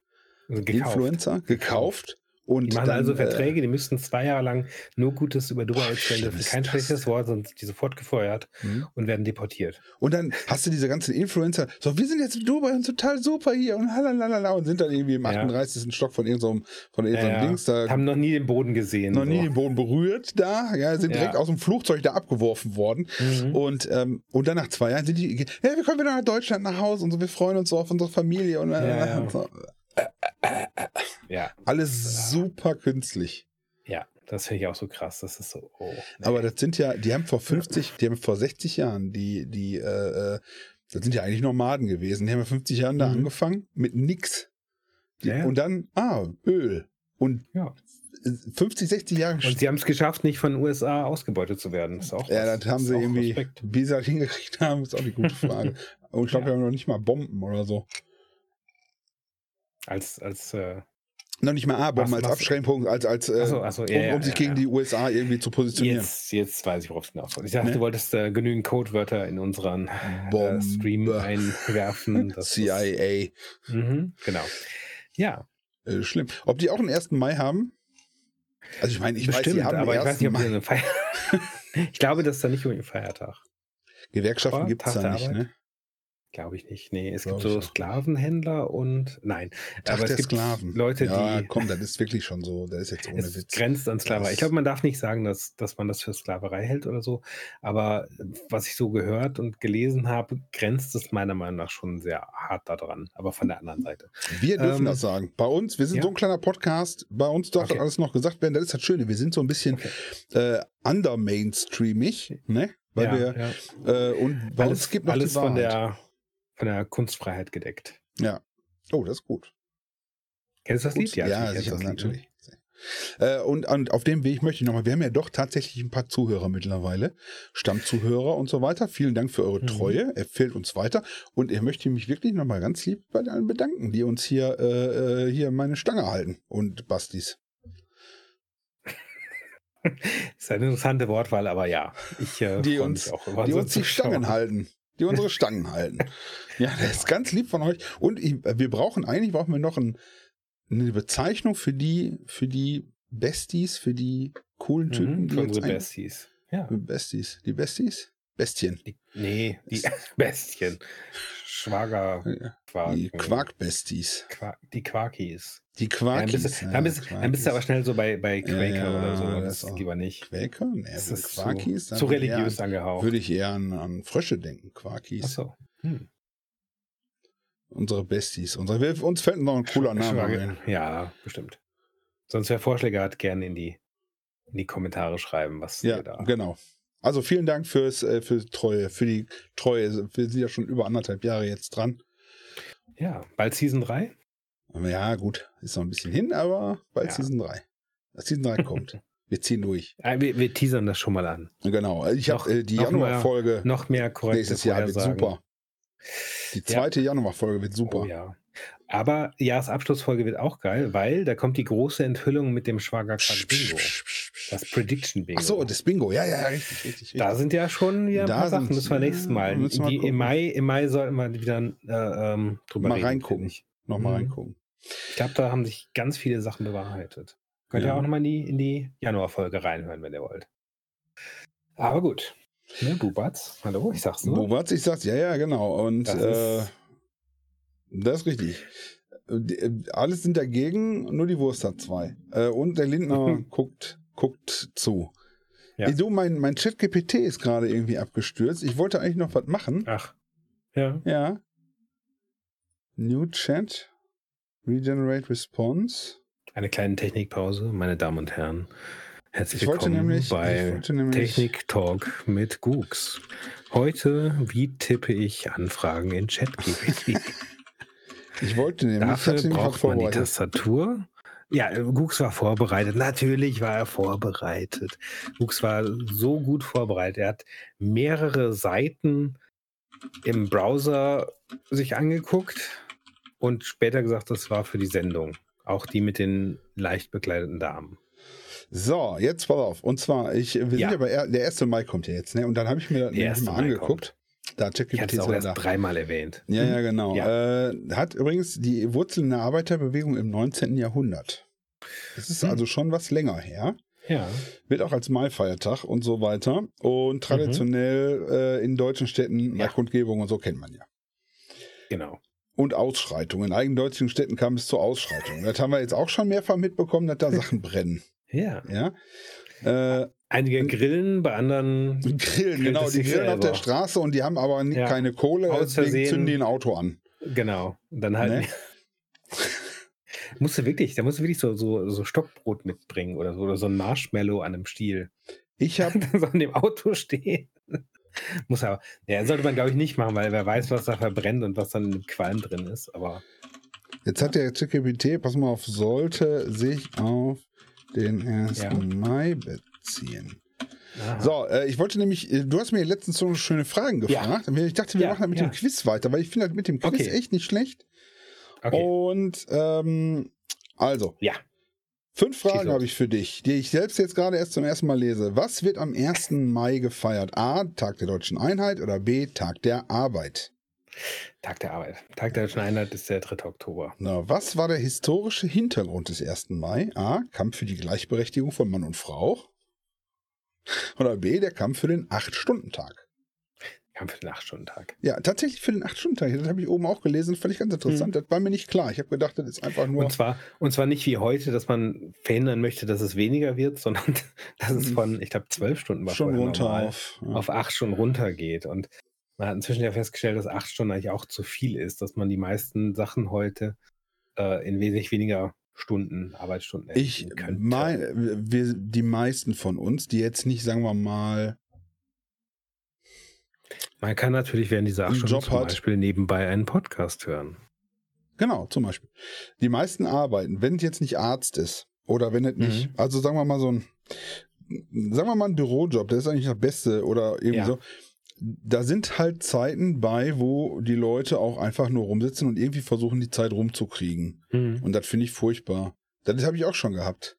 Also gekauft. Influencer, gekauft. Und Die machen dann, also äh, Verträge, die müssten zwei Jahre lang nur Gutes über Dubai erzählen, schlimm das ist ist kein schlechtes? Wort, sonst sind die sofort gefeuert hm. und werden deportiert. Und dann hast du diese ganzen Influencer, so, wir sind jetzt in Dubai und total super hier und halalala und sind dann irgendwie im Ja. 38. Stock von irgendeinem von Ja, irgendeinem ja. Dings da Haben noch nie den Boden gesehen. noch nie so. den Boden berührt da, ja, sind Ja. direkt aus dem Flugzeug da abgeworfen worden. Mhm. Und, ähm, und dann nach zwei Jahren sind die, ja, wir kommen wieder nach Deutschland nach Hause und so, wir freuen uns so auf unsere Familie und, äh, Ja, ja. und so. Ja, alles super künstlich. ja, das finde ich auch so krass. Das ist so, oh. nee. Aber das sind ja, die haben vor 50, die haben vor 60 Jahren, die, die, äh, äh, das sind ja eigentlich Nomaden gewesen, die haben ja 50 Jahren da Mhm. angefangen mit nix. Die, Ja, ja. Und dann, ah, Öl. Und ja. 50, 60 Jahre Und sie haben es geschafft, nicht von den USA ausgebeutet zu werden. Das ist auch Ja, das haben sie irgendwie, Respekt. wie sie das hingekriegt haben, ist auch die gute Frage. Und ich glaube, Ja. wir haben noch nicht mal Bomben oder so. Als, als, äh, Noch nicht mal A-Bomben als Abschränkung, als, als äh, Ach so, ach so, ja, um, um sich ja, gegen ja. die USA irgendwie zu positionieren. jetzt, jetzt weiß ich, worauf es hinaus. Ich dachte, Ne? du wolltest äh, genügend Codewörter in unseren äh. Stream einwerfen. Das ist- CIA. Mhm, genau. Ja, Äh, schlimm. Ob die auch einen 1. Mai haben? Also ich meine, ich weiß, bestimmt, die haben aber ich weiß 1. nicht, ob die eine Feier. ich glaube, das ist da nicht unbedingt ein Feiertag. Gewerkschaften gibt es da nicht, ne? Glaube ich nicht. Nee, es gibt so. Sklavenhändler und nein. Tag aber es gibt Sklaven. Leute, ja, die komm, das ist wirklich schon so. Das ist jetzt ohne es Witz. grenzt an Sklaverei. Ich glaube, man darf nicht sagen, dass, dass man das für Sklaverei hält oder so. Aber äh, was ich so gehört und gelesen habe, grenzt es meiner Meinung nach schon sehr hart daran. Aber von der anderen Seite. Wir dürfen Ähm, das sagen. Bei uns, wir sind ja. so ein kleiner Podcast, bei uns darf Okay. alles noch gesagt werden. Das ist das Schöne. Wir sind so ein bisschen Okay. äh, under-mainstreamig, ne? Weil ja, wir, ja. äh, und bei alles uns gibt noch alles die von der, von der Kunstfreiheit gedeckt. Ja. Oh, das ist gut. Kennst du das Lied? Gut. Ja, natürlich sicher, das Lied, natürlich. Äh, und, und auf dem Weg möchte ich nochmal, wir haben ja doch tatsächlich ein paar Zuhörer mittlerweile, Stammzuhörer und so weiter. Vielen Dank für eure Mhm. Treue, empfehlt uns weiter und ich möchte mich wirklich nochmal ganz lieb bei allen bedanken, die uns hier, äh, äh, hier meine Stange halten und Bastis. Ist eine interessante Wortwahl, aber ja. Ich äh, Die uns- die uns die. Stangen halten. Die unsere Stangen halten. Ja, das ist ganz lieb von euch. Und ich, wir brauchen eigentlich brauchen wir noch ein, eine Bezeichnung für die, für die Besties, für die coolen Typen, Mhm, die für unsere ein- Besties. Ja. Besties. Die Besties? Bestien. Die, nee, die Bestien. Schwager. Quark, Die Quark-Besties. Quark, die Quarkies. Die Ja, Quarkis. dann, bist, du- dann, bist, dann bist du aber schnell so bei, bei Quaker Ja, ja, oder so. das Das lieber nicht. Quäker? Nee, Das ist Quarkis. zu, zu religiös angehaucht. Würde ich eher an, an Frösche denken, Quarkis. Achso. Hm. Unsere Besties. Unsere, wir- uns fällt noch ein cooler Name ein. Ja, bestimmt. Sonst wer Vorschläge hat, gerne in die, in die Kommentare schreiben, was Ja, da. genau. Also vielen Dank fürs, äh, für Treue, für die Treue. Wir sind ja schon über anderthalb Jahre jetzt dran. Ja, bald Season 3. Ja, gut, ist noch ein bisschen hin, aber bald Ja. Season 3. Season 3 kommt. Wir ziehen durch. Wir, wir teasern das schon mal an. Genau. Ich Noch- habe äh, die Januarfolge Noch mehr korrekte nächstes Jahr wird super. Die zweite Januarfolge wird super. Oh ja. Aber Jahresabschlussfolge wird auch geil, weil da kommt die große Enthüllung mit dem Schwager Bingo. Das. Prediction Bingo. Ach so, das Bingo. Ja, ja, richtig, richtig. richtig. da sind ja schon wieder ein Da paar Sachen. Müssen wir nächstes Mal. ja, Die. Im, Mai, Im Mai sollten wir wieder äh, ähm, drüber Mal reden. reingucken. Ich, Nochmal Mhm. reingucken. Ich glaube, da haben sich ganz viele Sachen bewahrheitet. Könnt ihr Ja. auch nochmal in die, in die Januarfolge reinhören, wenn ihr wollt. Aber gut. Ne, Bubatz, hallo, ich sag's nur. Bobatz, ich sag's, ja, ja, genau. Und Das äh, ist- das ist richtig. Äh, Alles sind dagegen, nur die Wurst hat zwei. Äh, und der Lindner guckt, guckt zu. Ja. Du, mein, mein Chat-GPT ist gerade irgendwie abgestürzt. Ich wollte eigentlich noch was machen. Ach, ja. Ja. New Chat. Regenerate Response. Eine kleine Technikpause, meine Damen und Herren. Herzlich Ich willkommen nämlich, bei Technik Talk mit Gooks. Heute, wie tippe ich Anfragen in ChatGPT? ich wollte nämlich, Dafür braucht man die. Tastatur. Ja, Gooks war vorbereitet. Natürlich war er vorbereitet. Gooks war so gut vorbereitet. Er hat mehrere Seiten im Browser sich angeguckt und später gesagt, das war für die Sendung. Auch die mit den leicht bekleideten Damen. So, jetzt pass auf. Und zwar, ich, wir sind Ja. ja bei, er- der 1. Mai kommt ja jetzt, ne? Und dann habe ich mir das mal angeguckt. Da hat Ich ChatGPT hatte es auch erst da. dreimal erwähnt. Ja, ja, genau. Ja. Äh, hat übrigens die Wurzeln in der Arbeiterbewegung im 19. Jahrhundert. Das ist Hm. also schon was länger her. Ja. Wird auch als Maifeiertag und so weiter. Und traditionell äh, in deutschen Städten, Ja. nach Kundgebung und so kennt man ja. Genau. Und Ausschreitungen. In einigen deutschen Städten kam es zu Ausschreitungen. Das haben wir jetzt auch schon mehrfach mitbekommen, dass da Sachen brennen. Ja. Ja. Äh, Einige grillen, bei anderen. grillen, genau. Die grillen auf der selber. Straße und die haben aber nie, Ja. keine Kohle, Aus deswegen Versehen. zünden die ein Auto an. Genau. Dann halt. Ne? musst du wirklich, da musst du wirklich so, so, so Stockbrot mitbringen oder so, oder so ein Marshmallow an einem Stiel. Ich habe so an dem Auto stehen. Muss aber, ja, sollte man glaube ich nicht machen, weil wer weiß, was da verbrennt und was dann im Qualm drin ist. Aber Jetzt hat der ChatGPT, pass mal auf, sollte sich auf den 1. Ja. Mai beziehen. aha. So, äh, ich wollte nämlich, äh, du hast mir letztens so schöne Fragen Ja. gefragt. Ich dachte, wir Ja, machen das mit ja. dem Quiz weiter, weil ich finde das mit dem Quiz Okay. echt nicht schlecht. okay. Und ähm, also, Ja. Fünf Fragen habe ich für dich, die ich selbst jetzt gerade erst zum ersten Mal lese. Was wird am 1. Mai gefeiert? A, Tag der deutschen Einheit oder B, Tag der Arbeit? Tag der Arbeit. Tag der Deutschen Einheit ist der 3. Oktober. Na, was war der historische Hintergrund des 1. Mai? A. Kampf für die Gleichberechtigung von Mann und Frau. Oder B. Der Kampf für den 8-Stunden-Tag. Kampf für den 8-Stunden-Tag. Ja, tatsächlich für den 8-Stunden-Tag. Das habe ich oben auch gelesen. Das fand ich ganz interessant. Das war mir nicht klar. Ich habe gedacht, das ist einfach nur. Und zwar, und zwar nicht wie heute, dass man verhindern möchte, dass es weniger wird, sondern dass es Mhm. von, ich glaube, zwölf Stunden war schon runter normal, auf. Ja. auf acht Stunden runtergeht. Und man hat inzwischen ja festgestellt, dass acht Stunden eigentlich auch zu viel ist, dass man die meisten Sachen heute äh, in wesentlich weniger Stunden, Arbeitsstunden Ich meine, wir, die meisten von uns, die jetzt nicht, sagen wir mal, Man kann natürlich während dieser acht Stunden zum hat. Beispiel nebenbei einen Podcast hören. genau, zum Beispiel, die meisten arbeiten, wenn es jetzt nicht Arzt ist oder wenn es nicht, Mhm. also sagen wir mal so ein, sagen wir mal ein Bürojob, der ist eigentlich das Beste oder irgendwie Ja. so. Da sind halt Zeiten bei, wo die Leute auch einfach nur rumsitzen und irgendwie versuchen, die Zeit rumzukriegen. Mhm. Und das finde ich furchtbar. Das habe ich auch schon gehabt.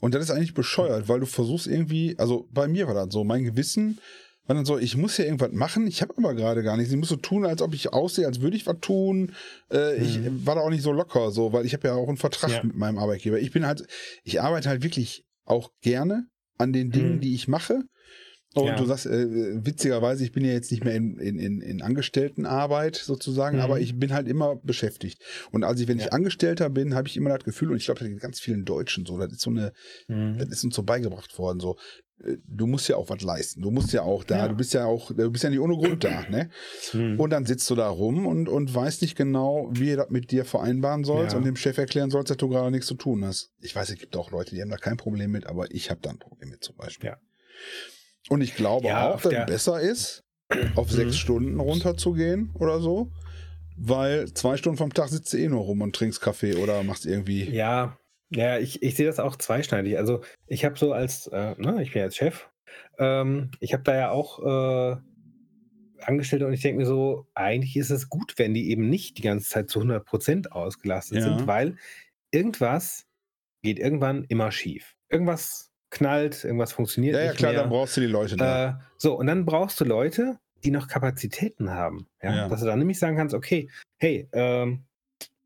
Und das ist eigentlich bescheuert, weil du versuchst irgendwie, also bei mir war das so, mein Gewissen war dann so, ich muss ja irgendwas machen, ich habe aber gerade gar nichts. Ich muss so tun, als ob ich aussehe, als würde ich was tun. Äh, Ich war da auch nicht so locker, so, weil ich habe ja auch einen Vertrag Ja. mit meinem Arbeitgeber. Ich bin halt, ich arbeite halt wirklich auch gerne an den Dingen, Mhm. die ich mache. Und Ja. du sagst, äh, witzigerweise, ich bin ja jetzt nicht mehr in, in, in, in Angestelltenarbeit sozusagen, Mhm. aber ich bin halt immer beschäftigt. Und als ich, wenn Ja. ich Angestellter bin, habe ich immer das Gefühl, und ich glaube, das geht ganz vielen Deutschen so, das ist so eine, Mhm. das ist uns so beigebracht worden, so, du musst ja auch was leisten. Du musst ja auch da, Ja. du bist ja auch, du bist ja nicht ohne Grund da, ne? Mhm. Und dann sitzt du da rum und, und weißt nicht genau, wie ihr das mit dir vereinbaren sollst Ja. und dem Chef erklären sollst, dass du gerade nichts zu tun hast. Ich weiß, es gibt auch Leute, die haben da kein Problem mit, aber ich habe da ein Problem mit zum Beispiel. Ja. Und ich glaube Ja, auch, dass es besser ist, auf Mhm. sechs Stunden runterzugehen oder so, weil zwei Stunden vom Tag sitzt du eh nur rum und trinkst Kaffee oder machst irgendwie. Ja, Ja, ich, ich sehe das auch zweischneidig. Also ich habe so als, äh, ne, ich bin jetzt Chef, ähm, ich habe da ja auch äh, Angestellte und ich denke mir so, eigentlich ist es gut, wenn die eben nicht die ganze Zeit zu 100% ausgelastet Ja. sind, weil irgendwas geht irgendwann immer schief. Irgendwas knallt, irgendwas funktioniert Ja, ja, nicht klar, mehr. dann brauchst du die Leute da. Äh, so, und dann brauchst du Leute, die noch Kapazitäten haben. Ja? Ja. Dass du dann nämlich sagen kannst, okay, hey, ähm,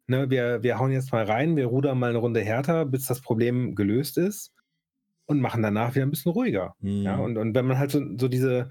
ne, wir, wir hauen jetzt mal rein, wir rudern mal eine Runde härter, bis das Problem gelöst ist und machen danach wieder ein bisschen ruhiger. Hm. Ja? Und, und wenn man halt so, so diese,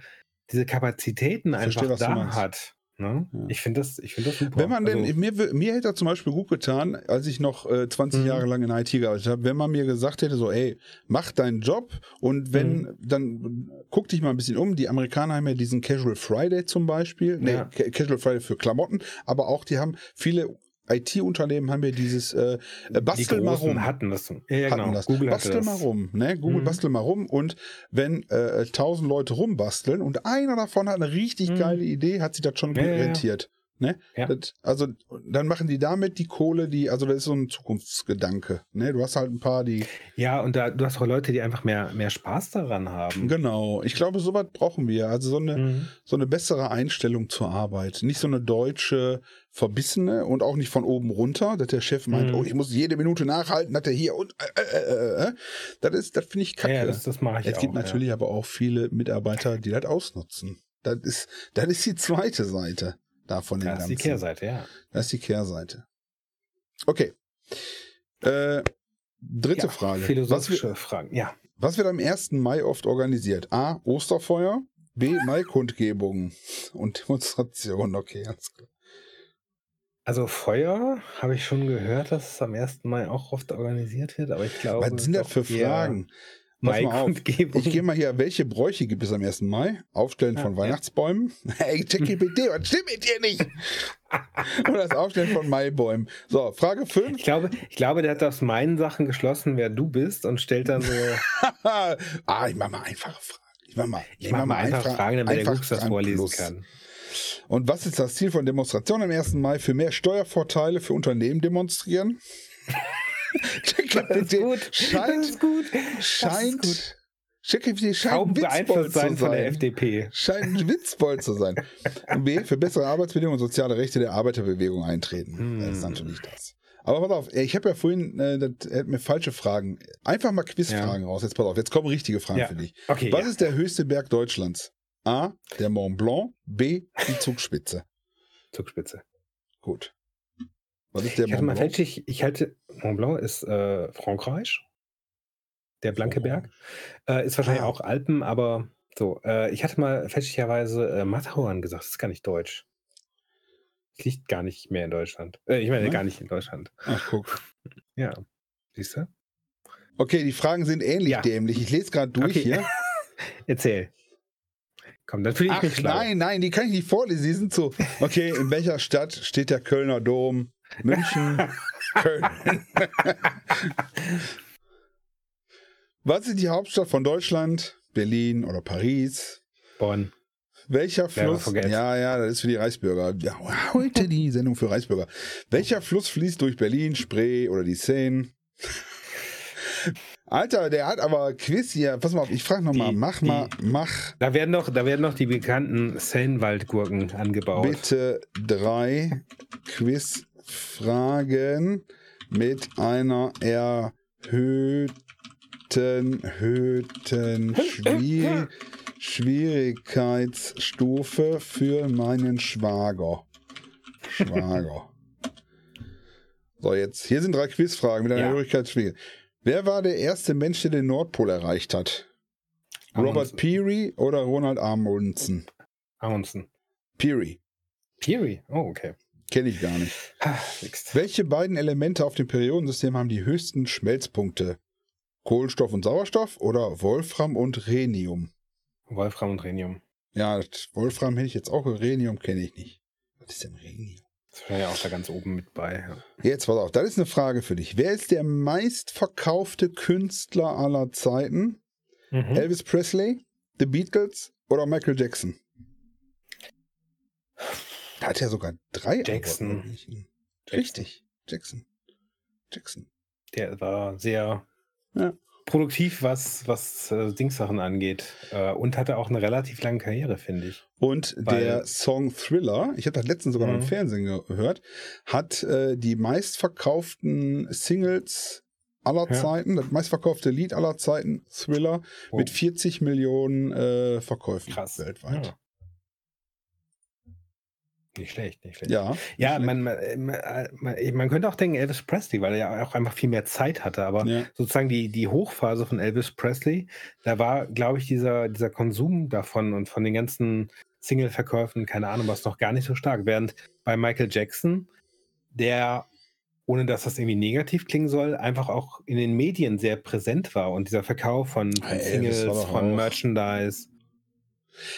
diese Kapazitäten Verstehe, einfach du da hat, ne? Ja. ich finde das, ich find das super. Wenn man denn, Also, mir, mir hätte das zum Beispiel gut getan, als ich noch äh, 20 Mhm. Jahre lang in IT gearbeitet habe, wenn man mir gesagt hätte, so, ey, mach deinen Job und wenn, Mhm. dann guck dich mal ein bisschen um. Die Amerikaner haben ja diesen Casual Friday zum Beispiel, nee, Ja. Casual Friday für Klamotten, aber auch die haben viele IT-Unternehmen haben ja dieses äh, äh, Bastel die mal rum. hatten das. Ja, hatten genau. das. Google bastel das. mal rum, ne? Google Mhm. bastel mal rum und wenn äh, tausend Leute rumbasteln und einer davon hat eine richtig Mhm. geile Idee, hat sich das schon Ja, gut ja, ja. rentiert. Ne? Ja. Das, also dann machen die damit die Kohle, die, also das ist so ein Zukunftsgedanke. Ne? Du hast halt ein paar, die. Ja, und da, du hast auch Leute, die einfach mehr, mehr Spaß daran haben. Genau. Ich glaube, sowas brauchen wir. Also so eine, Mhm. so eine bessere Einstellung zur Arbeit. Nicht so eine deutsche verbissene und auch nicht von oben runter, dass der Chef meint, Mhm. oh, ich muss jede Minute nachhalten, dass er hier und äh, äh, äh, äh. das ist, das finde ich kacke. Ja, das, das mache ich es auch. gibt natürlich aber auch viele Mitarbeiter, die das ausnutzen. Das ist, das ist die zweite Seite davon. ja. dem Das ist die Ganzen. Kehrseite, ja. Das ist die Kehrseite. Okay. Äh, dritte ja, Frage. Was, Philosophische wird- Fragen, ja. was wird am 1. Mai oft organisiert? A. Osterfeuer. B. Maikundgebungen und Demonstrationen. Okay, alles klar. Also Feuer habe ich schon gehört, dass es am 1. Mai auch oft organisiert wird, aber ich glaube. Was sind das für Fragen? Mal. Maikundgebung. Ich gehe mal hier, welche Bräuche gibt es am 1. Mai? Aufstellen von ja. Weihnachtsbäumen? Hey, ChatGPT, was stimmt mit dir nicht? Oder das Aufstellen von Maibäumen. So, Frage 5. Ich glaube, ich glaube, der hat aus meinen Sachen geschlossen, wer du bist und stellt dann so. ah, ich mach mal einfache Fragen. Ich mach mal, Ich mache mal einfach Fragen, damit der einfach Gux das vorlesen plus. kann. Und was ist das Ziel von Demonstrationen am 1. Mai? Für mehr Steuervorteile für Unternehmen demonstrieren? Das ist gut. Das Scheint, ist gut. Das ist gut. scheint, scheint Kaum beeinflusst zu sein von der. FDP. Scheint ein Witzbold zu sein. Und B, für bessere Arbeitsbedingungen und soziale Rechte der Arbeiterbewegung eintreten. Hm. Das ist natürlich das. Aber pass auf, ich habe ja vorhin, äh, das, hat mir falsche Fragen, einfach mal Quizfragen raus. Jetzt pass auf, jetzt kommen richtige Fragen Ja. für dich. Okay, Was ja. ist der höchste Berg Deutschlands? A, der Mont Blanc, B, die Zugspitze. Zugspitze. Gut. Was ist der Ich hatte Mont mal Blanc? fälschlich, ich halte, Mont Blanc ist äh, Frankreich, der blanke Berg. Äh, ist wahrscheinlich Ah. auch Alpen, aber so. Äh, ich hatte mal fälschlicherweise äh, Matterhorn gesagt, das ist gar nicht deutsch. Das liegt gar nicht mehr in Deutschland. Äh, ich meine, Nein? gar nicht in Deutschland. Ach, guck. Ja. Siehst du? Okay, die Fragen sind ähnlich Ja. dämlich. Ich lese gerade durch Okay. hier. Erzähl. Komm, dann fühle ich Ach mich schlau. nein, nein, die kann ich nicht vorlesen. Die sind so. Okay, in welcher Stadt steht der Kölner Dom? München, Köln. Was ist die Hauptstadt von Deutschland? Berlin oder Paris? Bonn. Welcher Fluss? Ja, ja, das ist für die Reichsbürger. Ja, heute die Sendung für Reichsbürger. Welcher Fluss fließt durch Berlin, Spree oder die Seine? Alter, der hat aber Quiz hier. Pass mal auf, ich frage nochmal. Mach die- mal, mach Da werden noch, da werden noch die bekannten Seinwaldgurken angebaut. bitte drei Quizfragen mit einer erhöhten, erhöhten Schwier Schwierigkeitsstufe für meinen Schwager. Schwager. So, jetzt, hier sind drei Quizfragen mit einer Ja. Schwierigkeitsstufe. Wer war der erste Mensch, der den Nordpol erreicht hat? Robert Amundsen. Peary oder Ronald Amundsen? Amundsen. Peary. Peary. Oh, okay. Kenne ich gar nicht. Fixed. Welche beiden Elemente auf dem Periodensystem haben die höchsten Schmelzpunkte? Kohlenstoff und Sauerstoff oder Wolfram und Rhenium? Wolfram und Rhenium. Ja, Wolfram hätte ich jetzt auch, Rhenium kenne ich nicht. Was ist denn Rhenium? Das war ja auch da ganz oben mit bei. Ja. Jetzt pass auf, das ist eine Frage für dich. Wer ist der meistverkaufte Künstler aller Zeiten? Mhm. Elvis Presley, The Beatles oder Michael Jackson? Da hat ja sogar drei Jackson. Antwortmöglichkeiten. Richtig, Jackson. Jackson. Der war sehr Ja. produktiv, was, was äh, Dingsachen angeht. Äh, und hatte auch eine relativ lange Karriere, finde ich. Und Weil- der Song Thriller, ich habe das letztens sogar noch im Mhm. Fernsehen gehört, hat äh, die meistverkauften Singles aller Ja. Zeiten, das meistverkaufte Lied aller Zeiten, Thriller, Oh. mit 40 Millionen äh, Verkäufen Krass. weltweit. Ja. Nicht schlecht, nicht schlecht. Ja, Ja, nicht man, man, man, man könnte auch denken, Elvis Presley, weil er ja auch einfach viel mehr Zeit hatte. Aber Ja. sozusagen die, die Hochphase von Elvis Presley, da war, glaube ich, dieser, dieser Konsum davon und von den ganzen Single-Verkäufen, keine Ahnung, was noch gar nicht so stark. Während bei Michael Jackson, der, ohne dass das irgendwie negativ klingen soll, einfach auch in den Medien sehr präsent war und dieser Verkauf von, von Elvis war Singles, von Merchandise.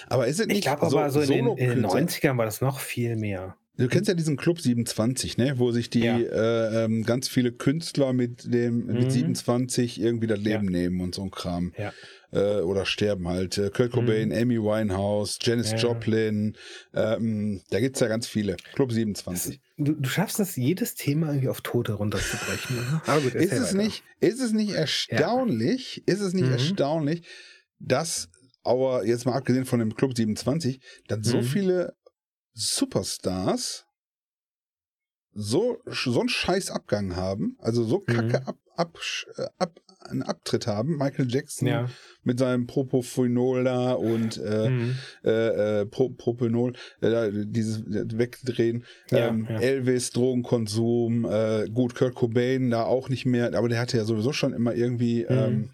Aber ist es nicht Ich glaube aber so in den, in den Solokünstler- 90ern war das noch viel mehr. Du kennst ja diesen Club 27, ne? wo sich die Ja. äh, ähm, ganz viele Künstler mit dem mit Mhm. 27 irgendwie das Leben Ja. nehmen und so ein Kram. Ja. Äh, oder sterben halt. Äh, Kurt Cobain, Amy Winehouse, Janis Ja. Joplin, ähm, da gibt's ja ganz viele. Club 27. Du, du schaffst das, jedes Thema irgendwie auf Tote runterzubrechen. oder? Aber gut, Ist es weiter. nicht, ist es nicht erstaunlich, ist es nicht Mhm. erstaunlich, dass, aber jetzt mal abgesehen von dem Club 27, dass so Mhm. viele Superstars so, so einen scheiß Abgang haben, also so kacke ab, ab, äh, ab, einen Abtritt haben. Michael Jackson Ja. mit seinem Propofenol da und äh, Mhm. äh, äh, Pro, Propenol, äh, dieses Wegdrehen, Ja, ähm, ja. Elvis, Drogenkonsum, äh, gut, Kurt Cobain da auch nicht mehr, aber der hatte ja sowieso schon immer irgendwie, Mhm. ähm,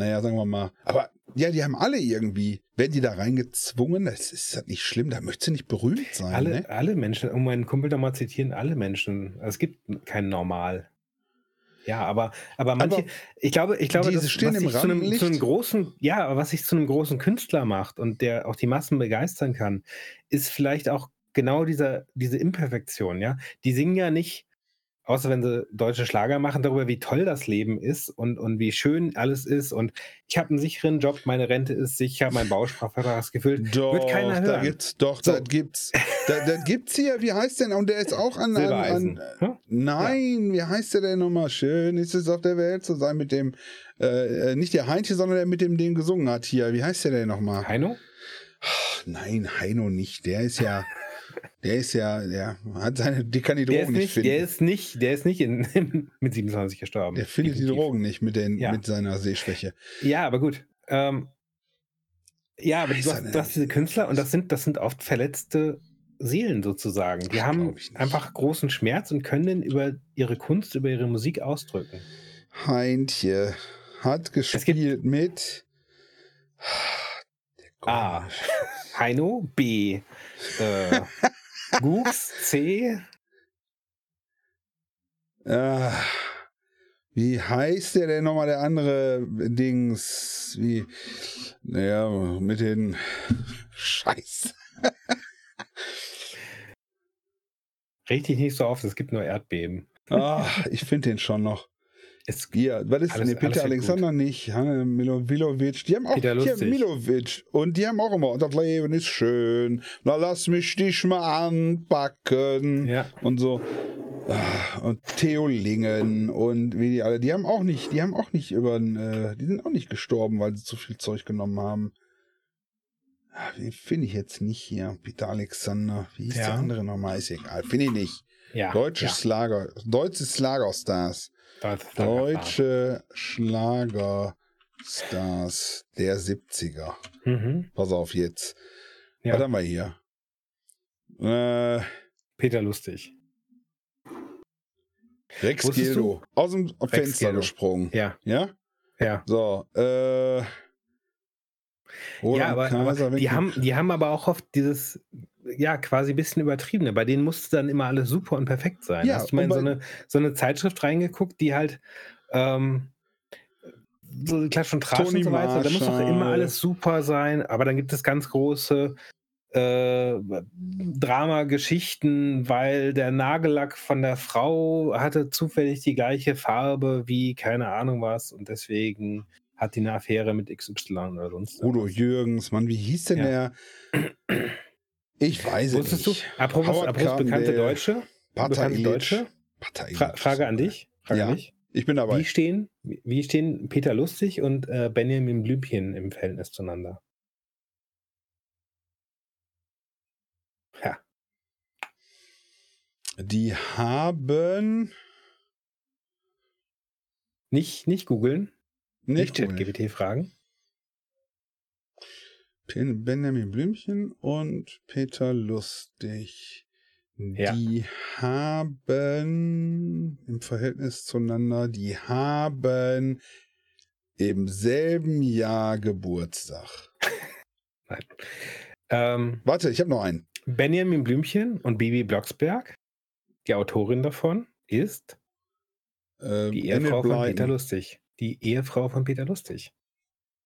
naja, sagen wir mal, aber ja, die haben alle irgendwie, werden die da reingezwungen, das ist das nicht schlimm, da möchtest du nicht berühmt sein, Alle, ne? alle Menschen, um meinen Kumpel da mal zitieren, alle Menschen. Also es gibt kein Normal. Ja, aber, aber manche, Aber ich glaube, ich glaube, das, stehen was sich zu einem, zu einem großen, ja, aber was sich zu einem großen Künstler macht und der auch die Massen begeistern kann, ist vielleicht auch genau dieser, diese Imperfektion, ja. Die singen ja nicht, außer wenn sie deutsche Schlager machen, darüber, wie toll das Leben ist und, und wie schön alles ist und ich habe einen sicheren Job, meine Rente ist sicher, mein Bausparvertrag ist gefüllt. Doch, Wird keiner da hören. gibt's, doch, So. da gibt's, da, da gibt's hier, wie heißt denn, und der ist auch an, an, an Ja? Nein, wie heißt der denn nochmal? Schön ist es auf der Welt zu sein mit dem, äh, äh, nicht der Heinche, sondern der mit dem, den gesungen hat hier. Wie heißt der denn nochmal? Heino? Ach, nein, Heino nicht. Der ist ja, der ist ja, der hat seine, die kann die Der Drogen ist nicht, nicht, finden. der ist nicht, der ist nicht in, mit 27 gestorben. Der findet die Definitiv. Drogen nicht mit, den, Ja. mit seiner Sehschwäche. Ja, aber gut. Ähm, ja, aber du hast, nicht. du hast diese Künstler und das sind, das sind oft verletzte Seelen sozusagen. Die Ach, haben einfach großen Schmerz und können den über ihre Kunst, über ihre Musik ausdrücken. Heintje hat gespielt mit A. Heino, B. Äh, Gux, C. Ah, wie heißt der denn nochmal, der andere Dings? Wie, naja, mit den Scheiß. Richtig nicht so oft, es gibt nur Erdbeben. Ah, ich finde den schon noch. Es, Ja, was ist Alles- nee, Peter Alexander nicht, Hanne Milo, Milovic, die haben auch Peter Lustig. Milovic und die haben auch immer, das Leben ist schön, na lass mich dich mal anpacken ja, und so. Ah, Und Theo Lingen und wie die alle, die haben auch nicht, die haben auch nicht über, äh, die sind auch nicht gestorben, weil sie zu viel Zeug genommen haben. Ah, Wie finde ich jetzt nicht hier? Peter Alexander, wie hieß Ja. der andere nochmal? Ist egal, finde ich nicht. ja. Deutsches Lager, deutsche Schlagerstars. Deutsche Schlagerstars der 70er. Mhm. Pass auf jetzt. Ja. Was haben wir hier? Äh, Peter Lustig. Rex Wusstest Gildo. Aus dem Fenster Gildo. gesprungen. Ja, Ja? ja. So, äh. ja, aber, Kaiser, aber die, haben, die haben aber auch oft dieses, ja, quasi ein bisschen übertriebene. Bei denen musste dann immer alles super und perfekt sein. Ja, Hast du mal in so eine, so eine Zeitschrift reingeguckt, die halt ähm, so Klatsch und Tratsch und so weiter. Da muss doch immer alles super sein, aber dann gibt es ganz große äh, Drama-Geschichten, weil der Nagellack von der Frau hatte zufällig die gleiche Farbe wie keine Ahnung was und deswegen hat die eine Affäre mit XY oder sonst Udo. Jürgens, Mann, wie hieß denn Ja. der? Ich weiß es Wusstest du, nicht. apropos, Howard apropos bekannte Deutsche, bekannte Illich. Deutsche, Fra. Frage an dich, Frage Ja. an dich. Ich bin dabei. Wie stehen, wie stehen Peter Lustig und äh, Benjamin Blümchen im Verhältnis zueinander? Ja. Die haben Nicht, nicht googeln, nicht nicht ChatGPT fragen. Ben- Benjamin Blümchen und Peter Lustig. Ja. Die haben im Verhältnis zueinander, die haben im selben Jahr Geburtstag. Nein. Ähm, Warte, ich habe noch einen. Benjamin Blümchen und Bibi Blocksberg, die Autorin davon, ist Ähm, die Ehefrau von. Peter Lustig. Die Ehefrau von Peter Lustig.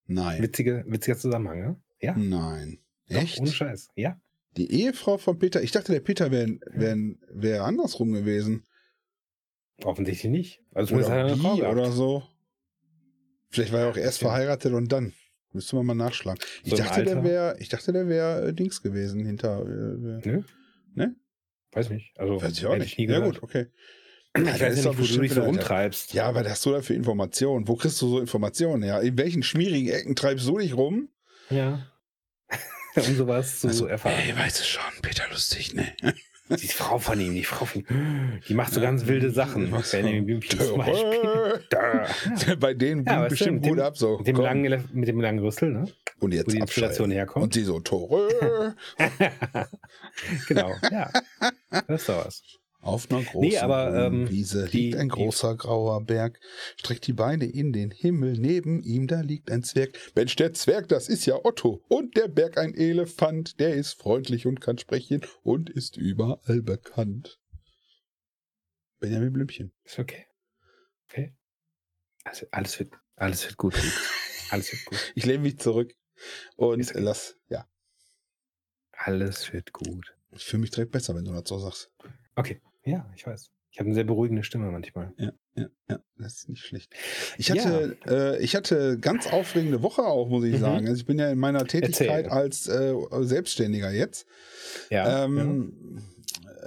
Nein. Witzige, witziger Zusammenhang, ne? Ja. Nein. Doch, Echt? ohne Scheiß. Ja. Die Ehefrau von Peter. Ich dachte, der Peter wäre wär, wär andersrum gewesen. Offensichtlich nicht. Also Oder hat er gehabt. oder so. Vielleicht war er auch erst Ja. verheiratet und dann. Müsste man mal nachschlagen. Ich So dachte, der wäre, ich dachte, der wäre äh, Dings gewesen hinter. Äh, Nö. Ne? Weiß nicht. Also, weiß ich auch nicht. nie ja gut, okay. Ich Ja, weiß ja nicht, wo du dich so rumtreibst. Ja, was hast du da für Informationen? Wo kriegst du so Informationen her? In welchen schmierigen Ecken treibst du dich rum? Ja. um sowas zu Also, erfahren. Ey, weißt du schon, Peter Lustig, ne? Die Frau von ihm, die Frau von ihm, die macht so ganz wilde Sachen. Was Benjamin Blümchen zum Beispiel. Da. Ja. Bei denen Ja, bestimmt stimmt, gut ab so. Mit dem, Komm. langen, mit dem langen Rüssel, ne? und Wo jetzt die Inspiration herkommt. Und sie so Tore. genau, ja. Das ist doch was. Auf einer großen Nee, aber, ähm, Wiese die- liegt ein die- großer grauer Berg, streckt die Beine in den Himmel, neben ihm da liegt ein Zwerg. Mensch, der Zwerg, das ist ja Otto. Und der Berg ein Elefant, der ist freundlich und kann sprechen und ist überall bekannt. Benjamin Blümchen. Ist okay. Okay. Also alles wird, alles wird gut. Alles wird gut. Ich lehne mich zurück und okay. lass, ja, Alles wird gut. ich fühle mich direkt besser, wenn du das so sagst. Okay. Ja, ich weiß. Ich habe eine sehr beruhigende Stimme manchmal. Ja, ja, ja, das ist nicht schlecht. Ich hatte, äh, ich hatte ganz aufregende Woche auch, muss ich Mhm. sagen. Also ich bin ja in meiner Tätigkeit Erzähl. als äh, Selbstständiger jetzt. Ja. ähm,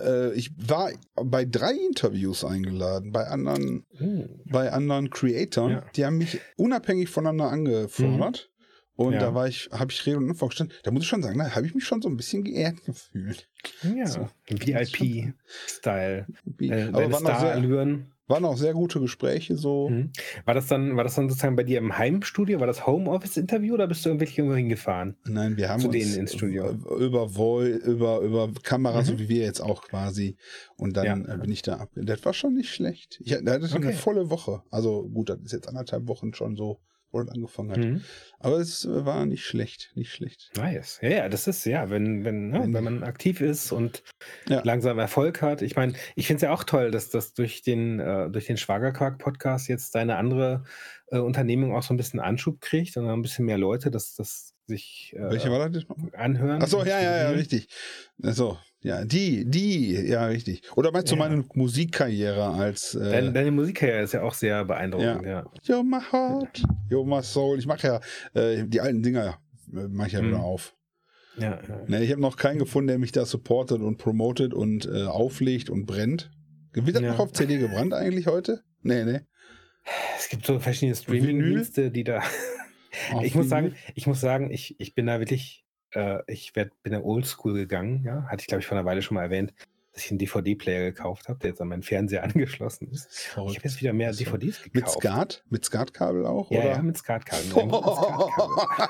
Äh, ich war bei drei Interviews eingeladen, bei anderen, ja. Hm. bei anderen Creatoren. Ja. Die haben mich unabhängig voneinander angefordert. Und Ja. da war ich, habe ich Rede und Antwort gestanden. Da muss ich schon sagen, da habe ich mich schon so ein bisschen geehrt gefühlt. Ja, So. VIP-Style. Äh, Aber waren auch, sehr, waren auch sehr gute Gespräche so. Mhm. War das dann, war das dann sozusagen bei dir im Heimstudio? War das Homeoffice-Interview oder bist du wirklich irgendwo hingefahren? Nein, wir haben Zu uns ins Studio. über Voi, über über Kamera, Mhm. so wie wir jetzt auch quasi. Und dann Ja. äh, bin ich da ab. Das war schon nicht schlecht. Ich hatte hatte eine Okay. volle Woche. Also gut, das ist jetzt anderthalb Wochen schon so, wo das angefangen hat. Mhm. Aber es äh, war nicht schlecht, nicht schlecht. Nice. Ja, ja, das ist, ja, wenn, wenn, ne, Wenn- man aktiv ist und Ja. langsam Erfolg hat. Ich meine, ich finde es ja auch toll, dass das durch den, äh, durch den Schwagerquark-Podcast jetzt deine andere äh, Unternehmung auch so ein bisschen Anschub kriegt und ein bisschen mehr Leute, dass das sich äh, Welche war das anhören. Achso, ja, ja, ja, richtig. Achso, ja, die, die, ja, richtig. Oder meinst du Ja. meine Musikkarriere als äh, Deine, deine Musikkarriere ist ja auch sehr beeindruckend, ja. Yo, my heart, yo, my soul. Ich mache ja äh, die alten Dinger, äh, mache ich ja Mhm. wieder auf. Ja, ja. Ne, ich habe noch keinen gefunden, der mich da supportet und promotet und äh, auflegt und brennt. Wird das Ja. noch auf CD gebrannt eigentlich heute? Nee, nee. Es gibt so verschiedene? Streaming-Dienste, die da. Ich muss sagen, ich muss sagen, ich, ich bin da wirklich, äh, ich werd, bin da oldschool gegangen, ja. Hatte ich, glaube ich, vor einer Weile schon mal erwähnt, dass ich einen DVD-Player gekauft habe, der jetzt an meinen Fernseher angeschlossen ist. Ich habe jetzt wieder mehr ist DVDs gekauft. Mit Skat? Mit Skatkabel auch? Ja, oder? ja, mit Skatkabel. Nein, mit Skatkabel.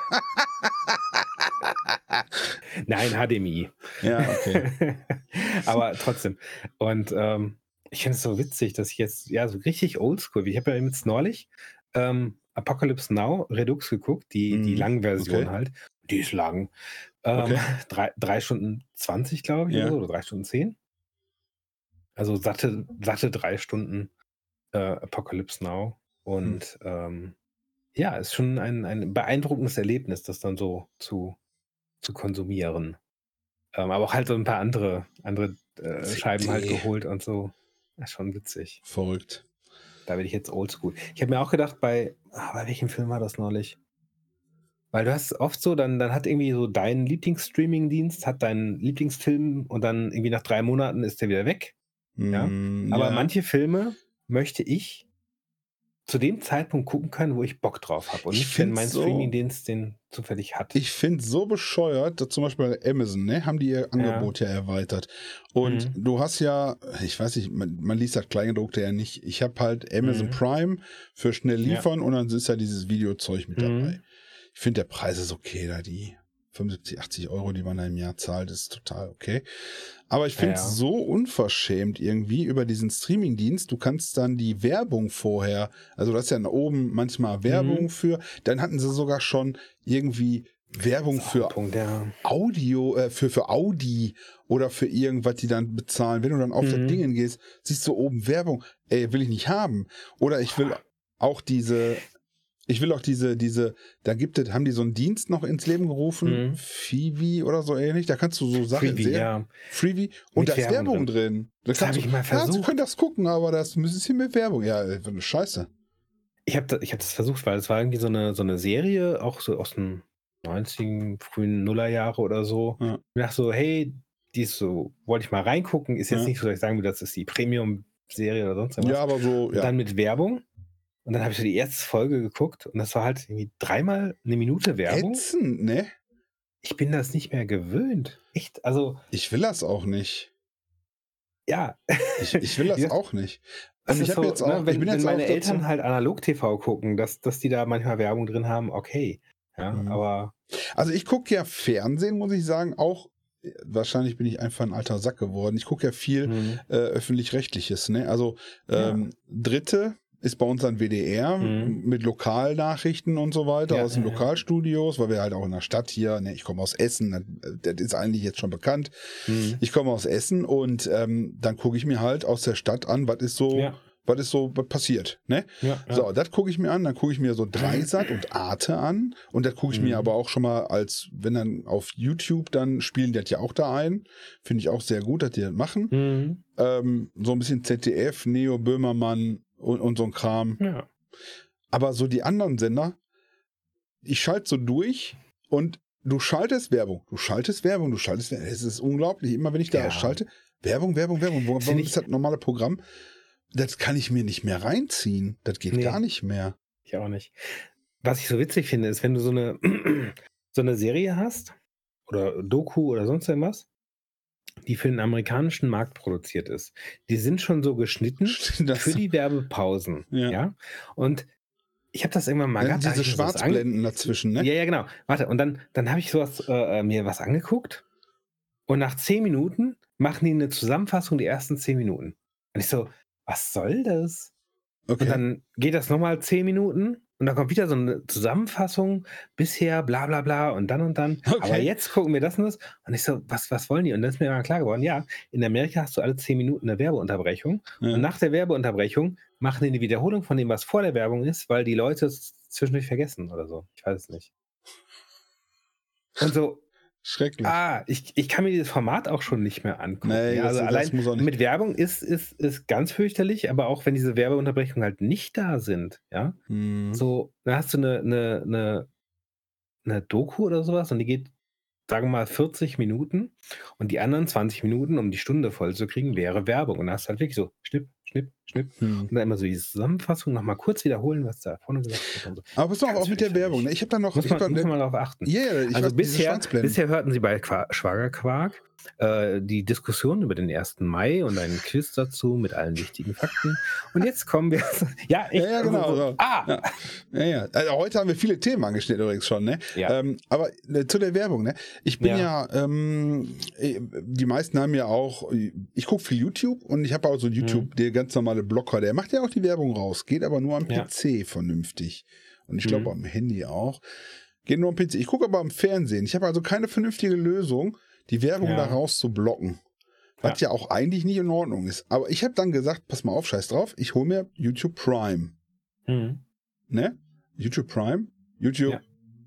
Nein, HDMI. ja, okay. Aber trotzdem. Und ähm, ich finde es so witzig, dass ich jetzt, ja, so richtig oldschool, ich habe ja jetzt neulich ähm, Apocalypse Now Redux geguckt, die, die Mhm, lange Version okay. halt. Die ist lang. Ähm, Okay. drei, drei Stunden 20, glaube ich, Ja. oder, drei Stunden 10. Also satte, satte drei Stunden äh, Apocalypse Now. Und Hm. ähm, ja, ist schon ein, ein beeindruckendes Erlebnis, das dann so zu, zu konsumieren. Ähm, aber auch halt so ein paar andere, andere äh, Scheiben halt geholt und so. Ist schon witzig. Verrückt. Da bin ich jetzt oldschool. Ich habe mir auch gedacht, bei, ah, bei welchem Film war das neulich? Weil du hast oft so, dann, dann hat irgendwie so dein Lieblingsstreaming-Dienst, hat deinen Lieblingsfilm und dann irgendwie nach drei Monaten ist der wieder weg. Ja, Mm, Aber ja. manche Filme möchte ich zu dem Zeitpunkt gucken können, wo ich Bock drauf habe und Ich nicht, wenn mein so- Streamingdienst den zufällig hat. Ich finde so bescheuert, dass zum Beispiel bei Amazon, ne, haben die ihr Angebot ja, erweitert. Und Mhm. du hast ja, ich weiß nicht, man, man liest das Kleingedruckte ja nicht. Ich habe halt Amazon Mhm. Prime für schnell Ja. liefern und dann ist ja dieses Videozeug mit Mhm. dabei. Ich finde, der Preis ist okay, da die 75, 80 Euro, die man da im Jahr zahlt, ist total okay. Aber ich finde es Ja. so unverschämt irgendwie über diesen Streamingdienst. Du kannst dann die Werbung vorher, also du hast ja oben manchmal Werbung Mhm. für, dann hatten sie sogar schon irgendwie Werbung für Punkt, ja. Audio, äh, für, für Audi oder für irgendwas, die dann bezahlen. Wenn du dann auf das Mhm. Ding gehst, siehst du oben Werbung. Ey, will ich nicht haben. Oder ich will auch diese, ich will auch diese, diese, da gibt es, haben die so einen Dienst noch ins Leben gerufen, Mhm. Fivi oder so ähnlich. Da kannst du so Sachen Freebie, sehen. ja. Freebie. Und Mit da ist Werbung Werbung drin. Da Das hab kannst ich mal Ja, sie versucht. können das gucken, aber das ein bisschen mit Werbung. Ja, eine Scheiße. Ich habe das, ich hab das versucht, weil es war irgendwie so eine, so eine Serie, auch so aus den 90 frühen Nullerjahre oder so. Ja. Ich dachte so, hey, die ist so, wollte ich mal reingucken. Ist jetzt Ja. nicht so, dass ich sagen will, das ist die Premium-Serie oder sonst was. Ja, aber so, ja. dann mit Werbung. Und dann habe ich so die erste Folge geguckt und das war halt irgendwie dreimal eine Minute Werbung. Ätzend, ne? Ich bin das nicht mehr gewöhnt. Echt, also Ich will das auch nicht. ja. Ich, ich will das Ja. auch nicht. Und ich so, jetzt auch, ne, wenn, ich bin wenn jetzt meine auch Eltern dazu, halt Analog-TV gucken, dass, dass die da manchmal Werbung drin haben, okay. Ja, Mhm. aber Also ich gucke ja Fernsehen, muss ich sagen, auch äh, wahrscheinlich bin ich einfach ein alter Sack geworden. Ich gucke ja viel hm, äh, öffentlich-rechtliches, ne? Also Ja. ähm, Dritte ist bei uns dann WDR Mhm. mit Lokalnachrichten und so weiter Ja, aus den ja. Lokalstudios, weil wir halt auch in der Stadt hier, ne, ich komme aus Essen, das, ist eigentlich jetzt schon bekannt. hm. Ich komme aus Essen und ähm, dann gucke ich mir halt aus der Stadt an, was ist so, Ja, was ist so was passiert, ne? So, das gucke ich mir an, dann gucke ich mir so Dreisat und Arte an und das gucke ich mir Mhm. aber auch schon mal als, wenn dann auf YouTube, dann spielen die das ja auch da ein. Finde ich auch sehr gut, dass die das machen. Mhm. Ähm, so ein bisschen ZDF, Neo, Böhmermann und, und so ein Kram. ja. Aber so die anderen Sender, ich schalte so durch und du schaltest Werbung, du schaltest Werbung, du schaltest Werbung. Es ist unglaublich. Immer wenn ich da Ja. schalte, Werbung, Werbung, Werbung. Wo, Find warum ich- ist das normale Programm? Das kann ich mir nicht mehr reinziehen. Das geht Nee. gar nicht mehr. Ich auch nicht. Was ich so witzig finde, ist, wenn du so eine, so eine Serie hast oder Doku oder sonst irgendwas, die für den amerikanischen Markt produziert ist. Die sind schon so geschnitten Das- für die Werbepausen. Ja. Ja. Und ich habe das irgendwann mal Ja, gehabt. diese Schwarzblenden dazwischen, ne? Ja, ja, genau. Warte, und dann, dann habe ich sowas äh, mir was angeguckt und nach zehn Minuten machen die eine Zusammenfassung der ersten zehn Minuten. Und ich so, was soll das? Okay. Und dann geht das nochmal zehn Minuten und dann kommt wieder so eine Zusammenfassung, bisher bla bla bla und dann und dann. Okay. Aber jetzt gucken wir das und das. Und ich so, was, was wollen die? Und dann ist mir mal klar geworden, ja, in Amerika hast du alle zehn Minuten eine Werbeunterbrechung. ja. Und nach der Werbeunterbrechung machen die eine Wiederholung von dem, was vor der Werbung ist, weil die Leute es zwischendurch vergessen oder so. Ich weiß es nicht. Und so, Schrecklich. ah, ich, ich kann mir dieses Format auch schon nicht mehr angucken. Nee, das- also das allein nicht- mit Werbung ist, ist, ist ganz fürchterlich, aber auch wenn diese Werbeunterbrechungen halt nicht da sind, ja, Hm. so, dann hast du eine, eine, eine, eine Doku oder sowas und die geht, sagen wir mal, 40 Minuten und die anderen 20 Minuten, um die Stunde voll zu kriegen, wäre Werbung. Und da hast du halt wirklich so Schnipp, Schnipp, Schnipp. Hm. Und dann immer so diese Zusammenfassung nochmal kurz wiederholen, was da vorne gesagt wird. So. Aber pass mal auf, auch mit der. Werbung. Ne? Ich habe da noch. Muss ich man, da, muss man darauf achten. Yeah, ich also bisher, bisher hörten Sie bei Qua Schwagerquark äh, die Diskussion über den 1. Mai und einen Quiz dazu mit allen wichtigen Fakten. Und jetzt kommen wir. ja, echt, Ja, ja, genau, so, so. ah! Ja. Ja, ja. Also heute haben wir viele Themen angeschnitten übrigens schon, ne? Ja. Ähm, aber äh, zu der Werbung, ne? Ich bin ja, ähm, äh, die meisten haben ja auch, ich gucke viel YouTube und ich habe auch so YouTube, der ganz normale Blocker, der macht ja auch die Werbung raus, geht aber nur am. PC vernünftig. Und ich glaube Mhm. am Handy auch. Geht nur am PC. Ich gucke aber am Fernsehen. Ich habe also keine vernünftige Lösung, die Werbung Ja. da raus zu blocken. Was ja. auch eigentlich nicht in Ordnung ist. Aber ich habe dann gesagt, pass mal auf, scheiß drauf, ich hole mir YouTube Prime. Mhm. Ne? YouTube Prime, YouTube Ja.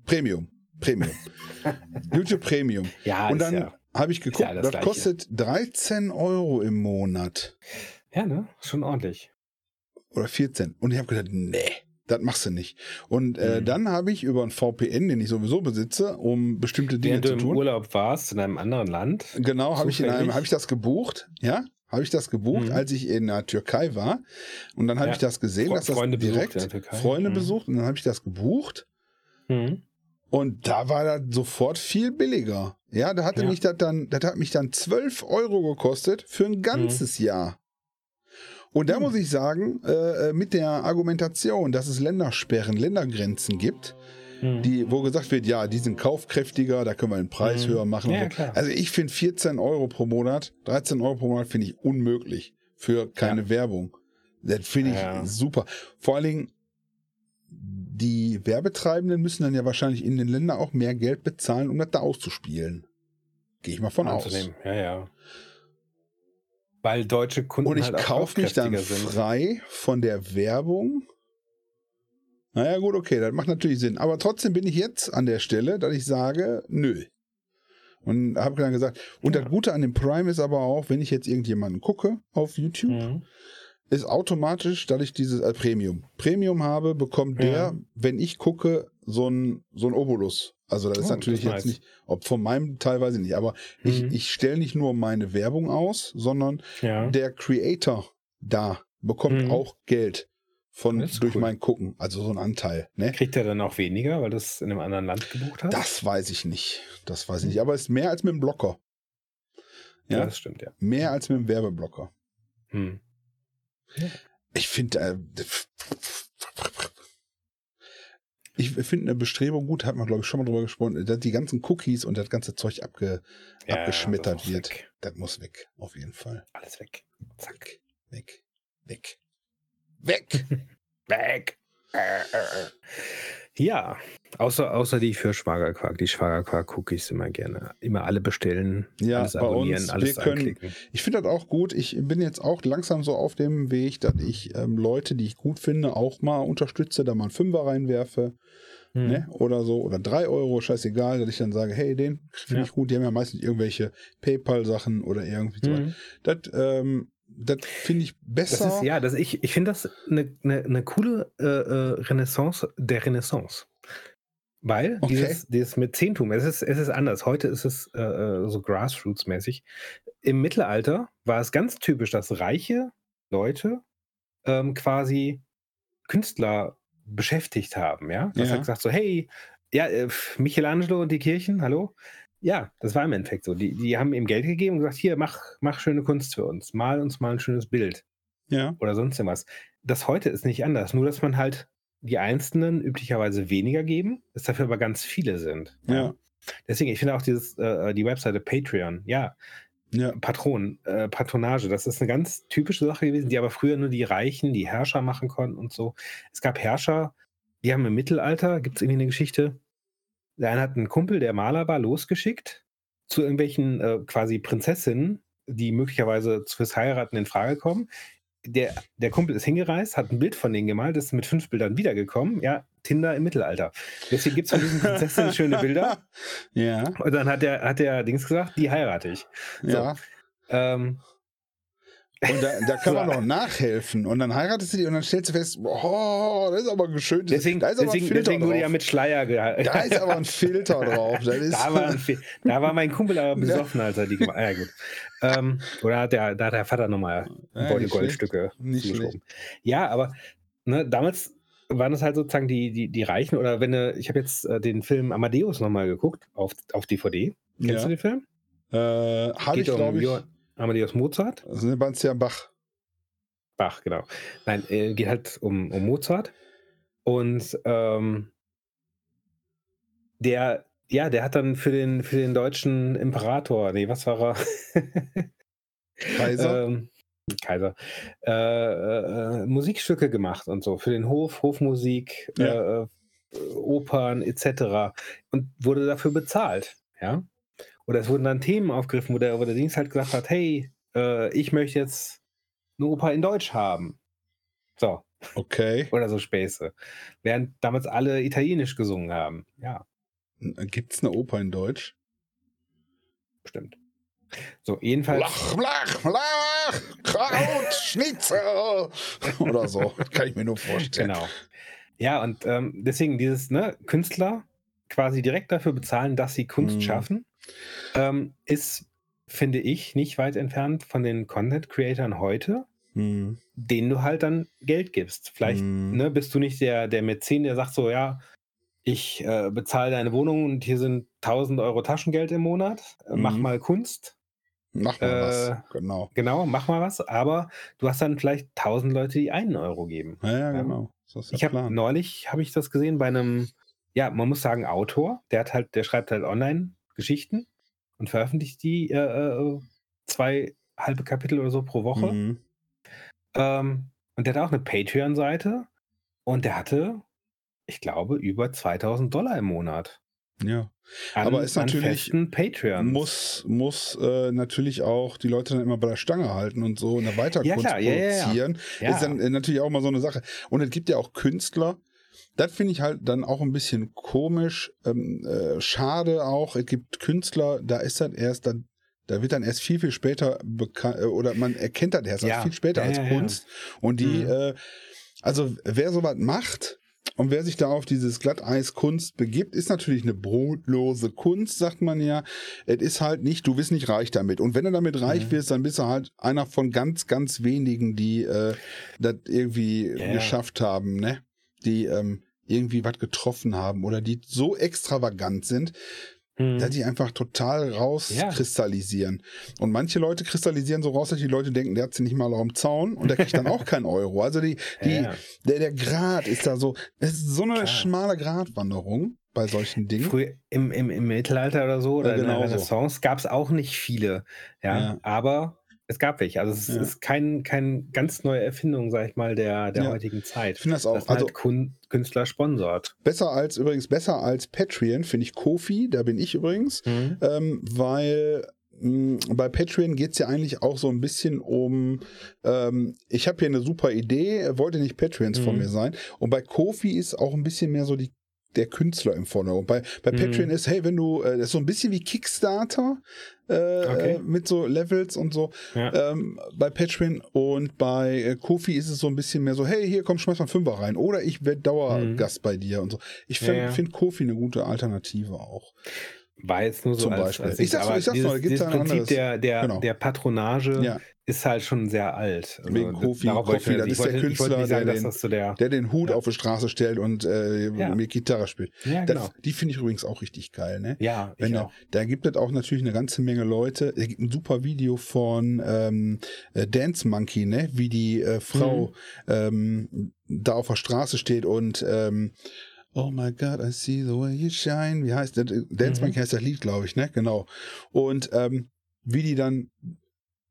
Premium. Premium. YouTube Premium. Ja, Und dann ja, habe ich geguckt, ja das das, kostet 13 Euro im Monat. ja, ne? Schon ordentlich. Oder 14. Und ich habe gedacht, nee, das machst du nicht. Und äh, Mhm. dann habe ich über einen VPN, den ich sowieso besitze, um bestimmte Dinge Während du zu im tun. Urlaub warst in einem anderen Land. Genau, habe ich in einem, Zufällig? habe ich das gebucht, ja, habe ich das gebucht, Mhm. als ich in der Türkei war. Und dann habe Ja. ich das gesehen, Fre- dass das Freunde besucht direkt der Türkei. Freunde Mhm. besucht und dann habe ich das gebucht. Mhm. Und da war das sofort viel billiger. Ja, da hatte Ja. mich das dann, das hat mich dann 12 Euro gekostet für ein ganzes Jahr. Und da Mhm. muss ich sagen, äh, äh, mit der Argumentation, dass es Ländersperren, Ländergrenzen gibt, Mhm. die, wo gesagt wird, ja, die sind kaufkräftiger, da können wir den Preis Mhm. höher machen. Ja, so. Also ich finde 14 Euro pro Monat, 13 Euro pro Monat finde ich unmöglich für keine Werbung. Das finde ich Ja. super. Vor allen Dingen, die Werbetreibenden müssen dann ja wahrscheinlich in den Ländern auch mehr Geld bezahlen, um das da auszuspielen. Gehe ich mal von aus. anzunehmen. Ja, ja. Weil deutsche Kunden Und ich halt kaufe mich dann sind. frei von der Werbung. Naja, gut, okay, das macht natürlich Sinn. Aber trotzdem bin ich jetzt an der Stelle, dass ich sage, nö. Und habe dann gesagt, und Ja. das Gute an dem Prime ist aber auch, wenn ich jetzt irgendjemanden gucke auf YouTube, Mhm. ist automatisch, dass ich dieses äh, Premium. Premium habe, bekommt Ja. der, wenn ich gucke, so ein, so ein Obolus. Also das ist Oh, natürlich das jetzt ist nicht, ob von meinem teilweise nicht, aber ich, Mhm. ich stelle nicht nur meine Werbung aus, sondern Ja. der Creator da bekommt Mhm. auch Geld von Das ist durch cool. mein Gucken, also so ein Anteil. Ne? Kriegt er dann auch weniger, weil du es in einem anderen Land gebucht hast? Das weiß ich nicht. Das weiß ich nicht. Aber es ist mehr als mit dem Blocker. ja. Ja, das stimmt, ja. mehr als mit dem Werbeblocker. Hm. Ich finde, äh, ich finde eine Bestrebung gut, hat man glaube ich schon mal drüber gesprochen, dass die ganzen Cookies und das ganze Zeug abge, Ja, abgeschmettert das wird. Weg. Das muss weg, auf jeden Fall. Alles weg. Zack. Weg, weg, weg. Weg. Äh, äh, äh. Ja, außer, außer die für Schwagerquark. Die Schwagerquark-Cookies immer gerne. Immer alle bestellen, Ja, alles abonnieren, uns, alles wir können- anklicken. Ich finde das auch gut. Ich bin jetzt auch langsam so auf dem Weg, dass ich ähm, Leute, die ich gut finde, auch mal unterstütze, da mal einen Fünfer reinwerfe. Hm. Ne? Oder so. Oder drei Euro, scheißegal, dass ich dann sage, hey, den finde Ja. ich gut. Die haben ja meistens irgendwelche PayPal-Sachen oder irgendwie so. Hm. Das, ähm, das finde ich Das besser. ist, ja, das, ich, ich finde das eine ne, ne coole äh, äh, Renaissance der Renaissance. Weil Okay. dieses, dieses Mäzentum, es ist, es ist anders. Heute ist es äh, äh, so Grassroots-mäßig. Im Mittelalter war es ganz typisch, dass reiche Leute ähm, quasi Künstler beschäftigt haben. Ja, das Ja. hat gesagt so, hey, ja, äh, Michelangelo und die Kirchen, hallo? Ja, das war im Endeffekt so. Die, die haben ihm Geld gegeben und gesagt, hier, mach, mach schöne Kunst für uns. Mal uns mal ein schönes Bild ja. oder sonst irgendwas. Das heute ist nicht anders, nur dass man halt die Einzelnen üblicherweise weniger geben, es dafür aber ganz viele sind. Ja. Deswegen, ich finde auch dieses, äh, die Webseite Patreon, ja, Ja. Patron, äh, Patronage, das ist eine ganz typische Sache gewesen, die aber früher nur die Reichen, die Herrscher machen konnten und so. Es gab Herrscher, die haben im Mittelalter, gibt es irgendwie eine Geschichte, der eine hat einen Kumpel, der Maler war, losgeschickt zu irgendwelchen äh, quasi Prinzessinnen, die möglicherweise fürs Heiraten in Frage kommen. Der, der Kumpel ist hingereist, hat ein Bild von denen gemalt, ist mit fünf Bildern wiedergekommen. Ja, Tinder im Mittelalter. Deswegen gibt es von diesen Prinzessinnen schöne Bilder. Ja. Und dann hat der, hat der Dings gesagt, die heirate ich. So. Ja. Ähm, Und da, da kann man noch nachhelfen. Und dann heiratest du die und dann stellst du fest, oh, das ist aber geschönt. deswegen da ist aber deswegen, ein Filter deswegen wurde drauf. ja mit Schleier gehalten. da ist aber ein Filter drauf. Da, war ein da war mein Kumpel aber besoffen, als er die gemacht hat. Ja, gut. Ähm, oder hat der, da hat der Vater nochmal Ja, Beute nicht Goldstücke Nicht zugeschoben. Ja, aber ne, damals waren es halt sozusagen die, die, die Reichen. Oder wenn du, ich habe jetzt äh, den Film Amadeus nochmal geguckt auf, auf DVD. Kennst Ja. du den Film? Äh, Habe ich, um glaube ich. Amadeus Mozart. Sebastian Bach. Bach, genau. Nein, äh, geht halt um, um Mozart. Und ähm, der, ja, der hat dann für den, für den deutschen Imperator, nee, was war er? Kaiser. ähm, Kaiser. Äh, äh, Musikstücke gemacht und so. Für den Hof, Hofmusik, Ja. äh, Opern etc. Und wurde dafür bezahlt. Ja. Oder es wurden dann Themen aufgegriffen, wo der, wo der Dings halt gesagt hat, hey, äh, ich möchte jetzt eine Oper in Deutsch haben. So, Okay. oder so Späße. Während damals alle Italienisch gesungen haben. Ja, Gibt es eine Oper in Deutsch? bestimmt. So, jedenfalls. Lach, lach, lach, Kraut, Schnitzel oder so. Kann ich mir nur vorstellen. Genau. Ja, und ähm, deswegen dieses ne, Künstler quasi direkt dafür bezahlen, dass sie Kunst Mhm. schaffen, ähm, ist finde ich, nicht weit entfernt von den Content-Creatern heute, Hm. denen du halt dann Geld gibst. Vielleicht Mhm. ne, bist du nicht der, der Mäzen, der sagt so, ja, ich äh, bezahle deine Wohnung und hier sind 1000 Euro Taschengeld im Monat, äh, mach Mhm. mal Kunst. Mach mal Äh, was. Genau. Genau, mach mal was, aber du hast dann vielleicht 1000 Leute, die einen Euro geben. Ja, ja, genau. Der Ich habe neulich habe ich das gesehen bei einem, ja, man muss sagen Autor, der hat halt, der schreibt halt online Geschichten und veröffentlicht die äh, äh, zwei halbe Kapitel oder so pro Woche. Mhm. Ähm, und der hat auch eine Patreon-Seite und der hatte, ich glaube, über 2000 Dollar im Monat. Ja. An, Aber ist natürlich- festen Patreon. Muss, muss äh, natürlich auch die Leute dann immer bei der Stange halten und so eine Weiterkunft Ja, klar, ja, ja, ja. produzieren. Ja. Ist dann äh, natürlich auch mal so eine Sache. Und es gibt ja auch Künstler, das finde ich halt dann auch ein bisschen komisch, ähm, äh, schade auch. Es gibt Künstler, da ist das erst dann, da wird dann erst viel, viel später bekannt, oder man erkennt das erst Ja. viel später Ja, als ja. Kunst. Und die, Mhm. äh, also wer sowas macht, und wer sich da auf dieses Glatteis-Kunst begibt, ist natürlich eine brotlose Kunst, sagt man ja. Es ist halt nicht, du wirst nicht reich damit. Und wenn du damit reich Mhm. wirst, dann bist du halt einer von ganz, ganz wenigen, die äh, das irgendwie ja. geschafft haben, ne? Die ähm, irgendwie was getroffen haben oder die so extravagant sind, Hm. dass die einfach total rauskristallisieren. Und manche Leute kristallisieren so raus, dass die Leute denken, der hat sie nicht mal am Zaun und der kriegt dann auch keinen Euro. Also die, die, Ja, ja. der, der Grad ist da so, es ist so eine Klar. schmale Gratwanderung bei solchen Dingen. Früher im, im, im Mittelalter oder so, oder Ja, in der genau so. Renaissance, gab es auch nicht viele. Ja, Ja. aber es gab welche. Also es Ja. ist kein, kein ganz neue Erfindung, sag ich mal, der, der Ja. heutigen Zeit. Ich finde das auch, dass man also halt Künstler sponsort. besser als, übrigens besser als Patreon, finde ich Kofi, da bin ich übrigens, ähm, weil mh, bei Patreon geht es ja eigentlich auch so ein bisschen um, ähm, ich habe hier eine super Idee, wollte nicht Patreons von Mhm. mir sein. Und bei Kofi ist auch ein bisschen mehr so die der Künstler im Vordergrund. Bei, bei Mhm. Patreon ist, hey, wenn du, äh, das ist so ein bisschen wie Kickstarter äh, Okay. mit so Levels und so. Ja. Ähm, bei Patreon und bei äh, Kofi ist es so ein bisschen mehr so, hey, hier komm, schmeiß mal einen Fünfer rein. Oder ich werde Dauergast bei dir und so. Ich Ja, finde ja. find Kofi eine gute Alternative auch. War jetzt nur so Zum als, Beispiel. als Ich sag's aber ich sag's dieses, gibt's dieses Prinzip anderes. der, der, Genau. der Patronage Ja. ist halt schon sehr alt. Also Wegen das- Kofi, ich- das ist der wollte- Künstler, sagen, der den- das so der. Der den Hut Ja. auf die Straße stellt und äh, Ja. mit Gitarre spielt. Ja, Das, genau. die finde ich übrigens auch richtig geil, ne? Ja, Wenn da, da gibt es auch natürlich eine ganze Menge Leute. Es gibt ein super Video von ähm, äh, Dance Monkey, ne? Wie die äh, Frau Mhm. ähm, da auf der Straße steht und ähm, Oh my God, I see the way you shine. Wie heißt das? Dance Mhm. Monkey heißt das Lied, glaube ich, ne? Genau. Und ähm, wie die dann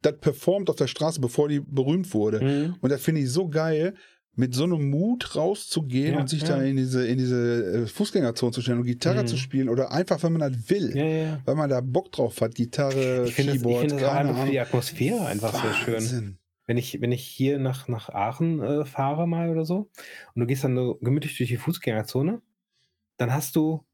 das performt auf der Straße, bevor die berühmt wurde. Mhm. Und das finde ich so geil, mit so einem Mut rauszugehen Ja, und sich ja. da in diese, in diese äh, Fußgängerzone zu stellen und Gitarre Mhm. zu spielen oder einfach, wenn man das will, Ja, weil man da Bock drauf hat, Gitarre, Ich finde das, ich Keyboard, das keine für die Ahnung. Atmosphäre einfach sehr schön. Wenn ich, wenn ich hier nach, nach Aachen äh, fahre mal oder so und du gehst dann so gemütlich durch die Fußgängerzone, dann hast du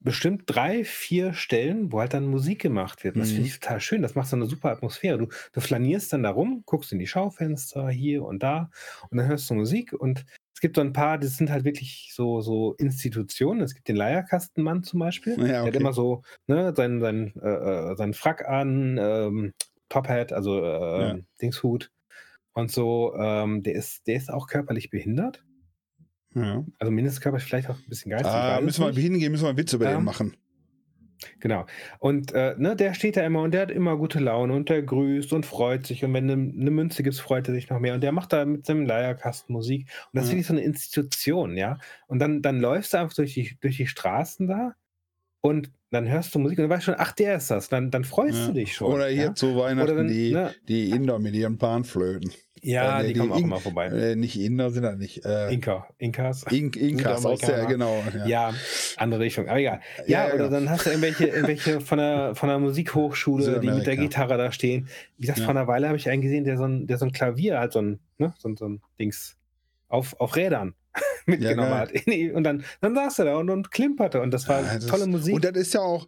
bestimmt drei, vier Stellen, wo halt dann Musik gemacht wird. Das Mhm. finde ich total schön. Das macht so eine super Atmosphäre. Du, du flanierst dann da rum, guckst in die Schaufenster hier und da und dann hörst du Musik und es gibt so ein paar, das sind halt wirklich so, so Institutionen. Es gibt den Leierkastenmann zum Beispiel. Ja, Der hat okay. immer so ne, seinen, seinen, äh, äh, seinen Frack an, ähm, Top-Hat, also äh, Ja. Dingshut und so. Ähm, der, ist, der ist auch körperlich behindert. Ja. Also mindestens körperlich, vielleicht auch ein bisschen geistig. Ah, müssen wir hingehen, müssen wir einen Witz über Ja. den machen. Genau. Und äh, ne, der steht da immer und der hat immer gute Laune und der grüßt und freut sich. Und wenn du eine Münze gibst, freut er sich noch mehr. Und der macht da mit seinem Leierkasten Musik. Und das ist Ja. wirklich so eine Institution, ja. Und dann, dann läufst du einfach durch die, durch die Straßen da und dann hörst du Musik und dann weißt du schon, ach, der ist das. Dann, dann freust Ja. du dich schon. Oder hier ja? zu Weihnachten dann, die, ne? die Inder mit ihren Panflöten. Ja, Äh, die, die kommen auch In- immer vorbei. Äh, nicht Inder sind das nicht. Äh, Inka, Inkas. Ink, Inkas aus der, genau. Ja. Ja, andere Richtung. Aber egal. Ja, oder genau. dann hast du irgendwelche, irgendwelche von der, von der Musikhochschule, die mit der. Gitarre da stehen. Wie gesagt, vor einer Weile habe ich einen gesehen, der so ein, der so ein Klavier hat, so ein, ne, so ein, so ein Dings auf, auf Rädern mitgenommen geil. hat. Und dann, dann saß er da und, und klimperte. Und das war Ja, das- tolle Musik. Und das ist ja auch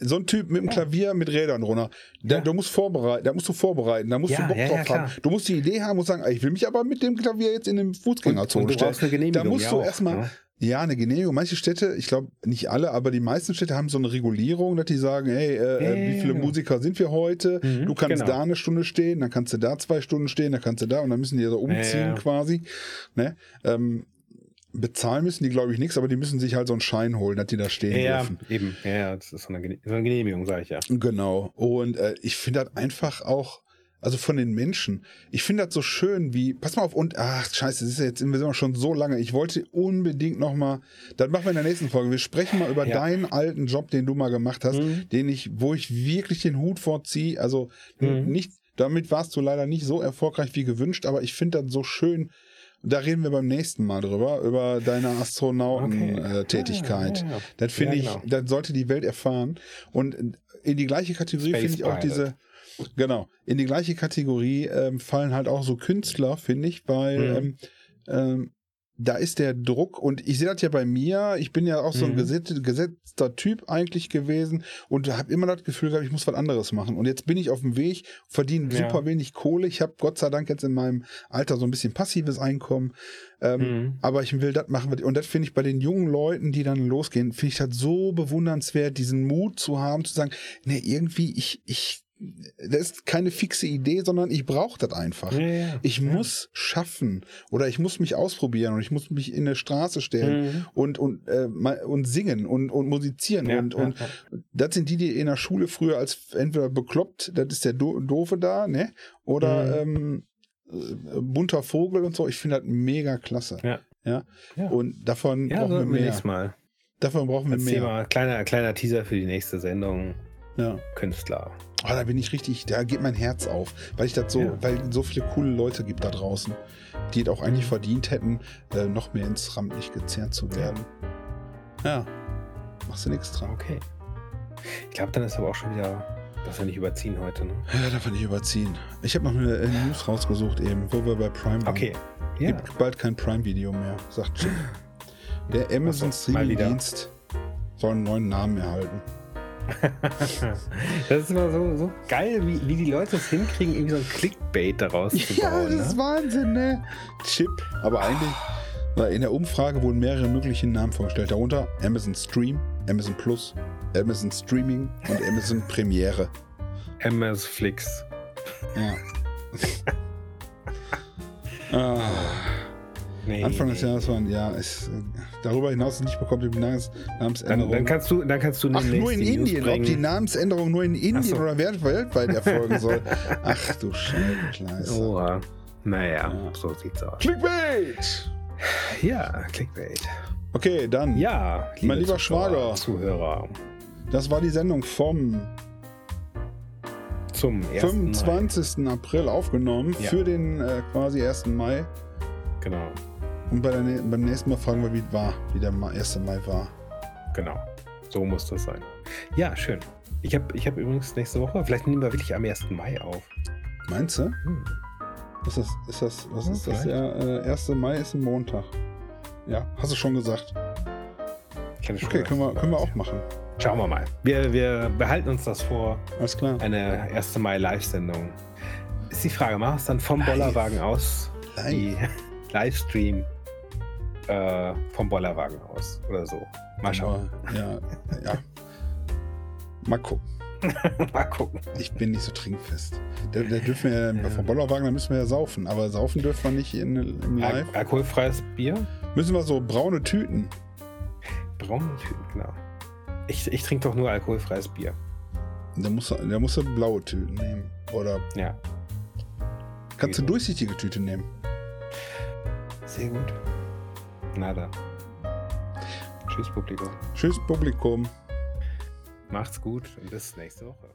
so ein Typ mit einem Ja. Klavier mit Rädern drunter. Da, Ja. Du musst vorbereiten, da musst du vorbereiten, da musst Ja, du Bock ja, ja, drauf haben. Du musst die Idee haben und sagen, ich will mich aber mit dem Klavier jetzt in den und, Fußgängerzone und du stellen. Da musst ja du erstmal, ne? Ja, eine Genehmigung. Manche Städte, ich glaube nicht alle, aber die meisten Städte haben so eine Regulierung, dass die sagen, hey, äh, Ja, wie ja, viele ja. Musiker sind wir heute? Mhm, du kannst genau. da eine Stunde stehen, dann kannst du da zwei Stunden stehen, dann kannst du da und dann müssen die so umziehen Ja, ja. quasi. Ne? Ähm, bezahlen müssen die, glaube ich, nichts, aber die müssen sich halt so einen Schein holen, dass die da stehen Ja, dürfen. eben. Ja, ja, das ist so eine, Genehmigung, sage ich ja. Genau. Und äh, ich finde das einfach auch, also von den Menschen, ich finde das so schön, wie, pass mal auf, und, ach, scheiße, das ist ja jetzt wir sind ja schon so lange. Ich wollte unbedingt nochmal, das machen wir in der nächsten Folge. Wir sprechen mal über Ja. deinen alten Job, den du mal gemacht hast, Mhm. den ich, wo ich wirklich den Hut vorziehe. Also Mhm. nicht, damit warst du leider nicht so erfolgreich wie gewünscht, aber ich finde das so schön. Da reden wir beim nächsten Mal drüber, über deine Astronautentätigkeit. Ja, ja, ja. Das finde ich, genau. das sollte die Welt erfahren. Und in die gleiche Kategorie finde ich auch diese, genau, in die gleiche Kategorie ähm, fallen halt auch so Künstler, finde ich, weil Mhm. ähm, ähm, da ist der Druck und ich sehe das ja bei mir, ich bin ja auch so ein Mhm. gesetz, gesetzter Typ eigentlich gewesen und habe immer das Gefühl gehabt, ich muss was anderes machen. Und jetzt bin ich auf dem Weg, verdiene Ja. super wenig Kohle. Ich habe Gott sei Dank jetzt in meinem Alter so ein bisschen passives Einkommen. Ähm, Mhm. aber ich will das machen. Und das finde ich bei den jungen Leuten, die dann losgehen, finde ich das so bewundernswert, diesen Mut zu haben, zu sagen, nee, irgendwie, ich, ich, das ist keine fixe Idee, sondern ich brauche das einfach. Ja, ja. Ich ja. muss schaffen oder ich muss mich ausprobieren und ich muss mich in eine Straße stellen Mhm. und, und, äh, und singen und, und musizieren. Und, und das sind die, die in der Schule früher als entweder bekloppt, das ist der Do Doofe da, ne? Oder ähm, äh, bunter Vogel und so. Ich finde das mega klasse. Ja. Ja. Und davon brauchen wir mehr. nächstes Mal. Davon brauchen wir Als mehr. Thema, kleiner, kleiner Teaser für die nächste Sendung. Ja. Künstler. Oh, da bin ich richtig, da geht mein Herz auf, weil ich das so, Ja. weil so viele coole Leute gibt da draußen, die es auch eigentlich verdient hätten, äh, noch mehr ins Rampenlicht gezerrt zu werden. Ja. Machst du nichts dran. Okay. Ich glaube, dann ist aber auch schon wieder, dass wir nicht überziehen heute. Ne? Ja, darf man nicht überziehen. Ich habe noch eine äh, News rausgesucht eben, wo wir bei Prime waren. Okay. Ja. Gibt bald kein Prime-Video mehr, sagt Chip. Der Amazon. Streaming-Dienst soll einen neuen Namen erhalten. Das ist immer so, so geil, wie, wie die Leute es hinkriegen, irgendwie so ein Clickbait daraus zu bauen. das ist ne? Wahnsinn, ne? Chip. Aber eigentlich, weil in der Umfrage wurden mehrere mögliche Namen vorgestellt. Darunter Amazon Stream, Amazon Plus, Amazon Streaming und Amazon Premiere. MS Flix. Ja. ah, Nee, Anfang des. Jahres waren, ja, ist, darüber hinaus nicht bekommt die Namens, Dann, Namensänderung. dann, kannst du, dann kannst du Ach, nur in Indien, ob die Namensänderung nur in Indien so. oder welt- weltweit erfolgen soll. Ach du Scheibenkleister. Oha. Naja, Ja. so sieht's aus. Clickbait! Ja, Clickbait. Okay, dann. Ja, Mein lieber Zuschauer, Schwager. Zuhörer. Das war die Sendung vom Zum 1. 25. April aufgenommen Ja. für den äh, quasi 1. Mai. Mai. Genau, Und bei der, beim nächsten Mal fragen wir, wie es war, wie der Ma- 1. Mai war. genau. So muss das sein. Ja, schön. Ich habe ich hab übrigens nächste Woche, vielleicht nehmen wir wirklich am 1. Mai auf. Meinst du? Hm. Ist das, ist das, was ist das? Ja, äh, 1. Mai ist ein Montag. Ja, hast du schon gesagt. Ich schon Okay, gesagt, können wir, können wir auch machen. Schauen wir mal. Wir, wir behalten uns das vor, Alles klar. eine 1. Mai Live-Sendung. Ist die Frage, machen wir es dann vom Live. Bollerwagen aus? Live. Die Livestream äh, vom Bollerwagen aus oder so. Mal schauen. Aber, ja, ja. Mal gucken. mal gucken. Ich bin nicht so trinkfest. Da, da dürfen wir ja, vom Bollerwagen, da müssen wir ja saufen. Aber saufen dürfen wir nicht in, im Al Live. alkoholfreies Bier? Müssen wir so braune Tüten. Braune Tüten, genau. Ich, ich trinke doch nur alkoholfreies Bier. Da musst, du, da musst du blaue Tüten nehmen. Oder Ja. kannst du durchsichtige Tüte nehmen. Sehr gut. Na dann. Tschüss, Publikum. Tschüss, Publikum. Macht's gut und bis nächste Woche.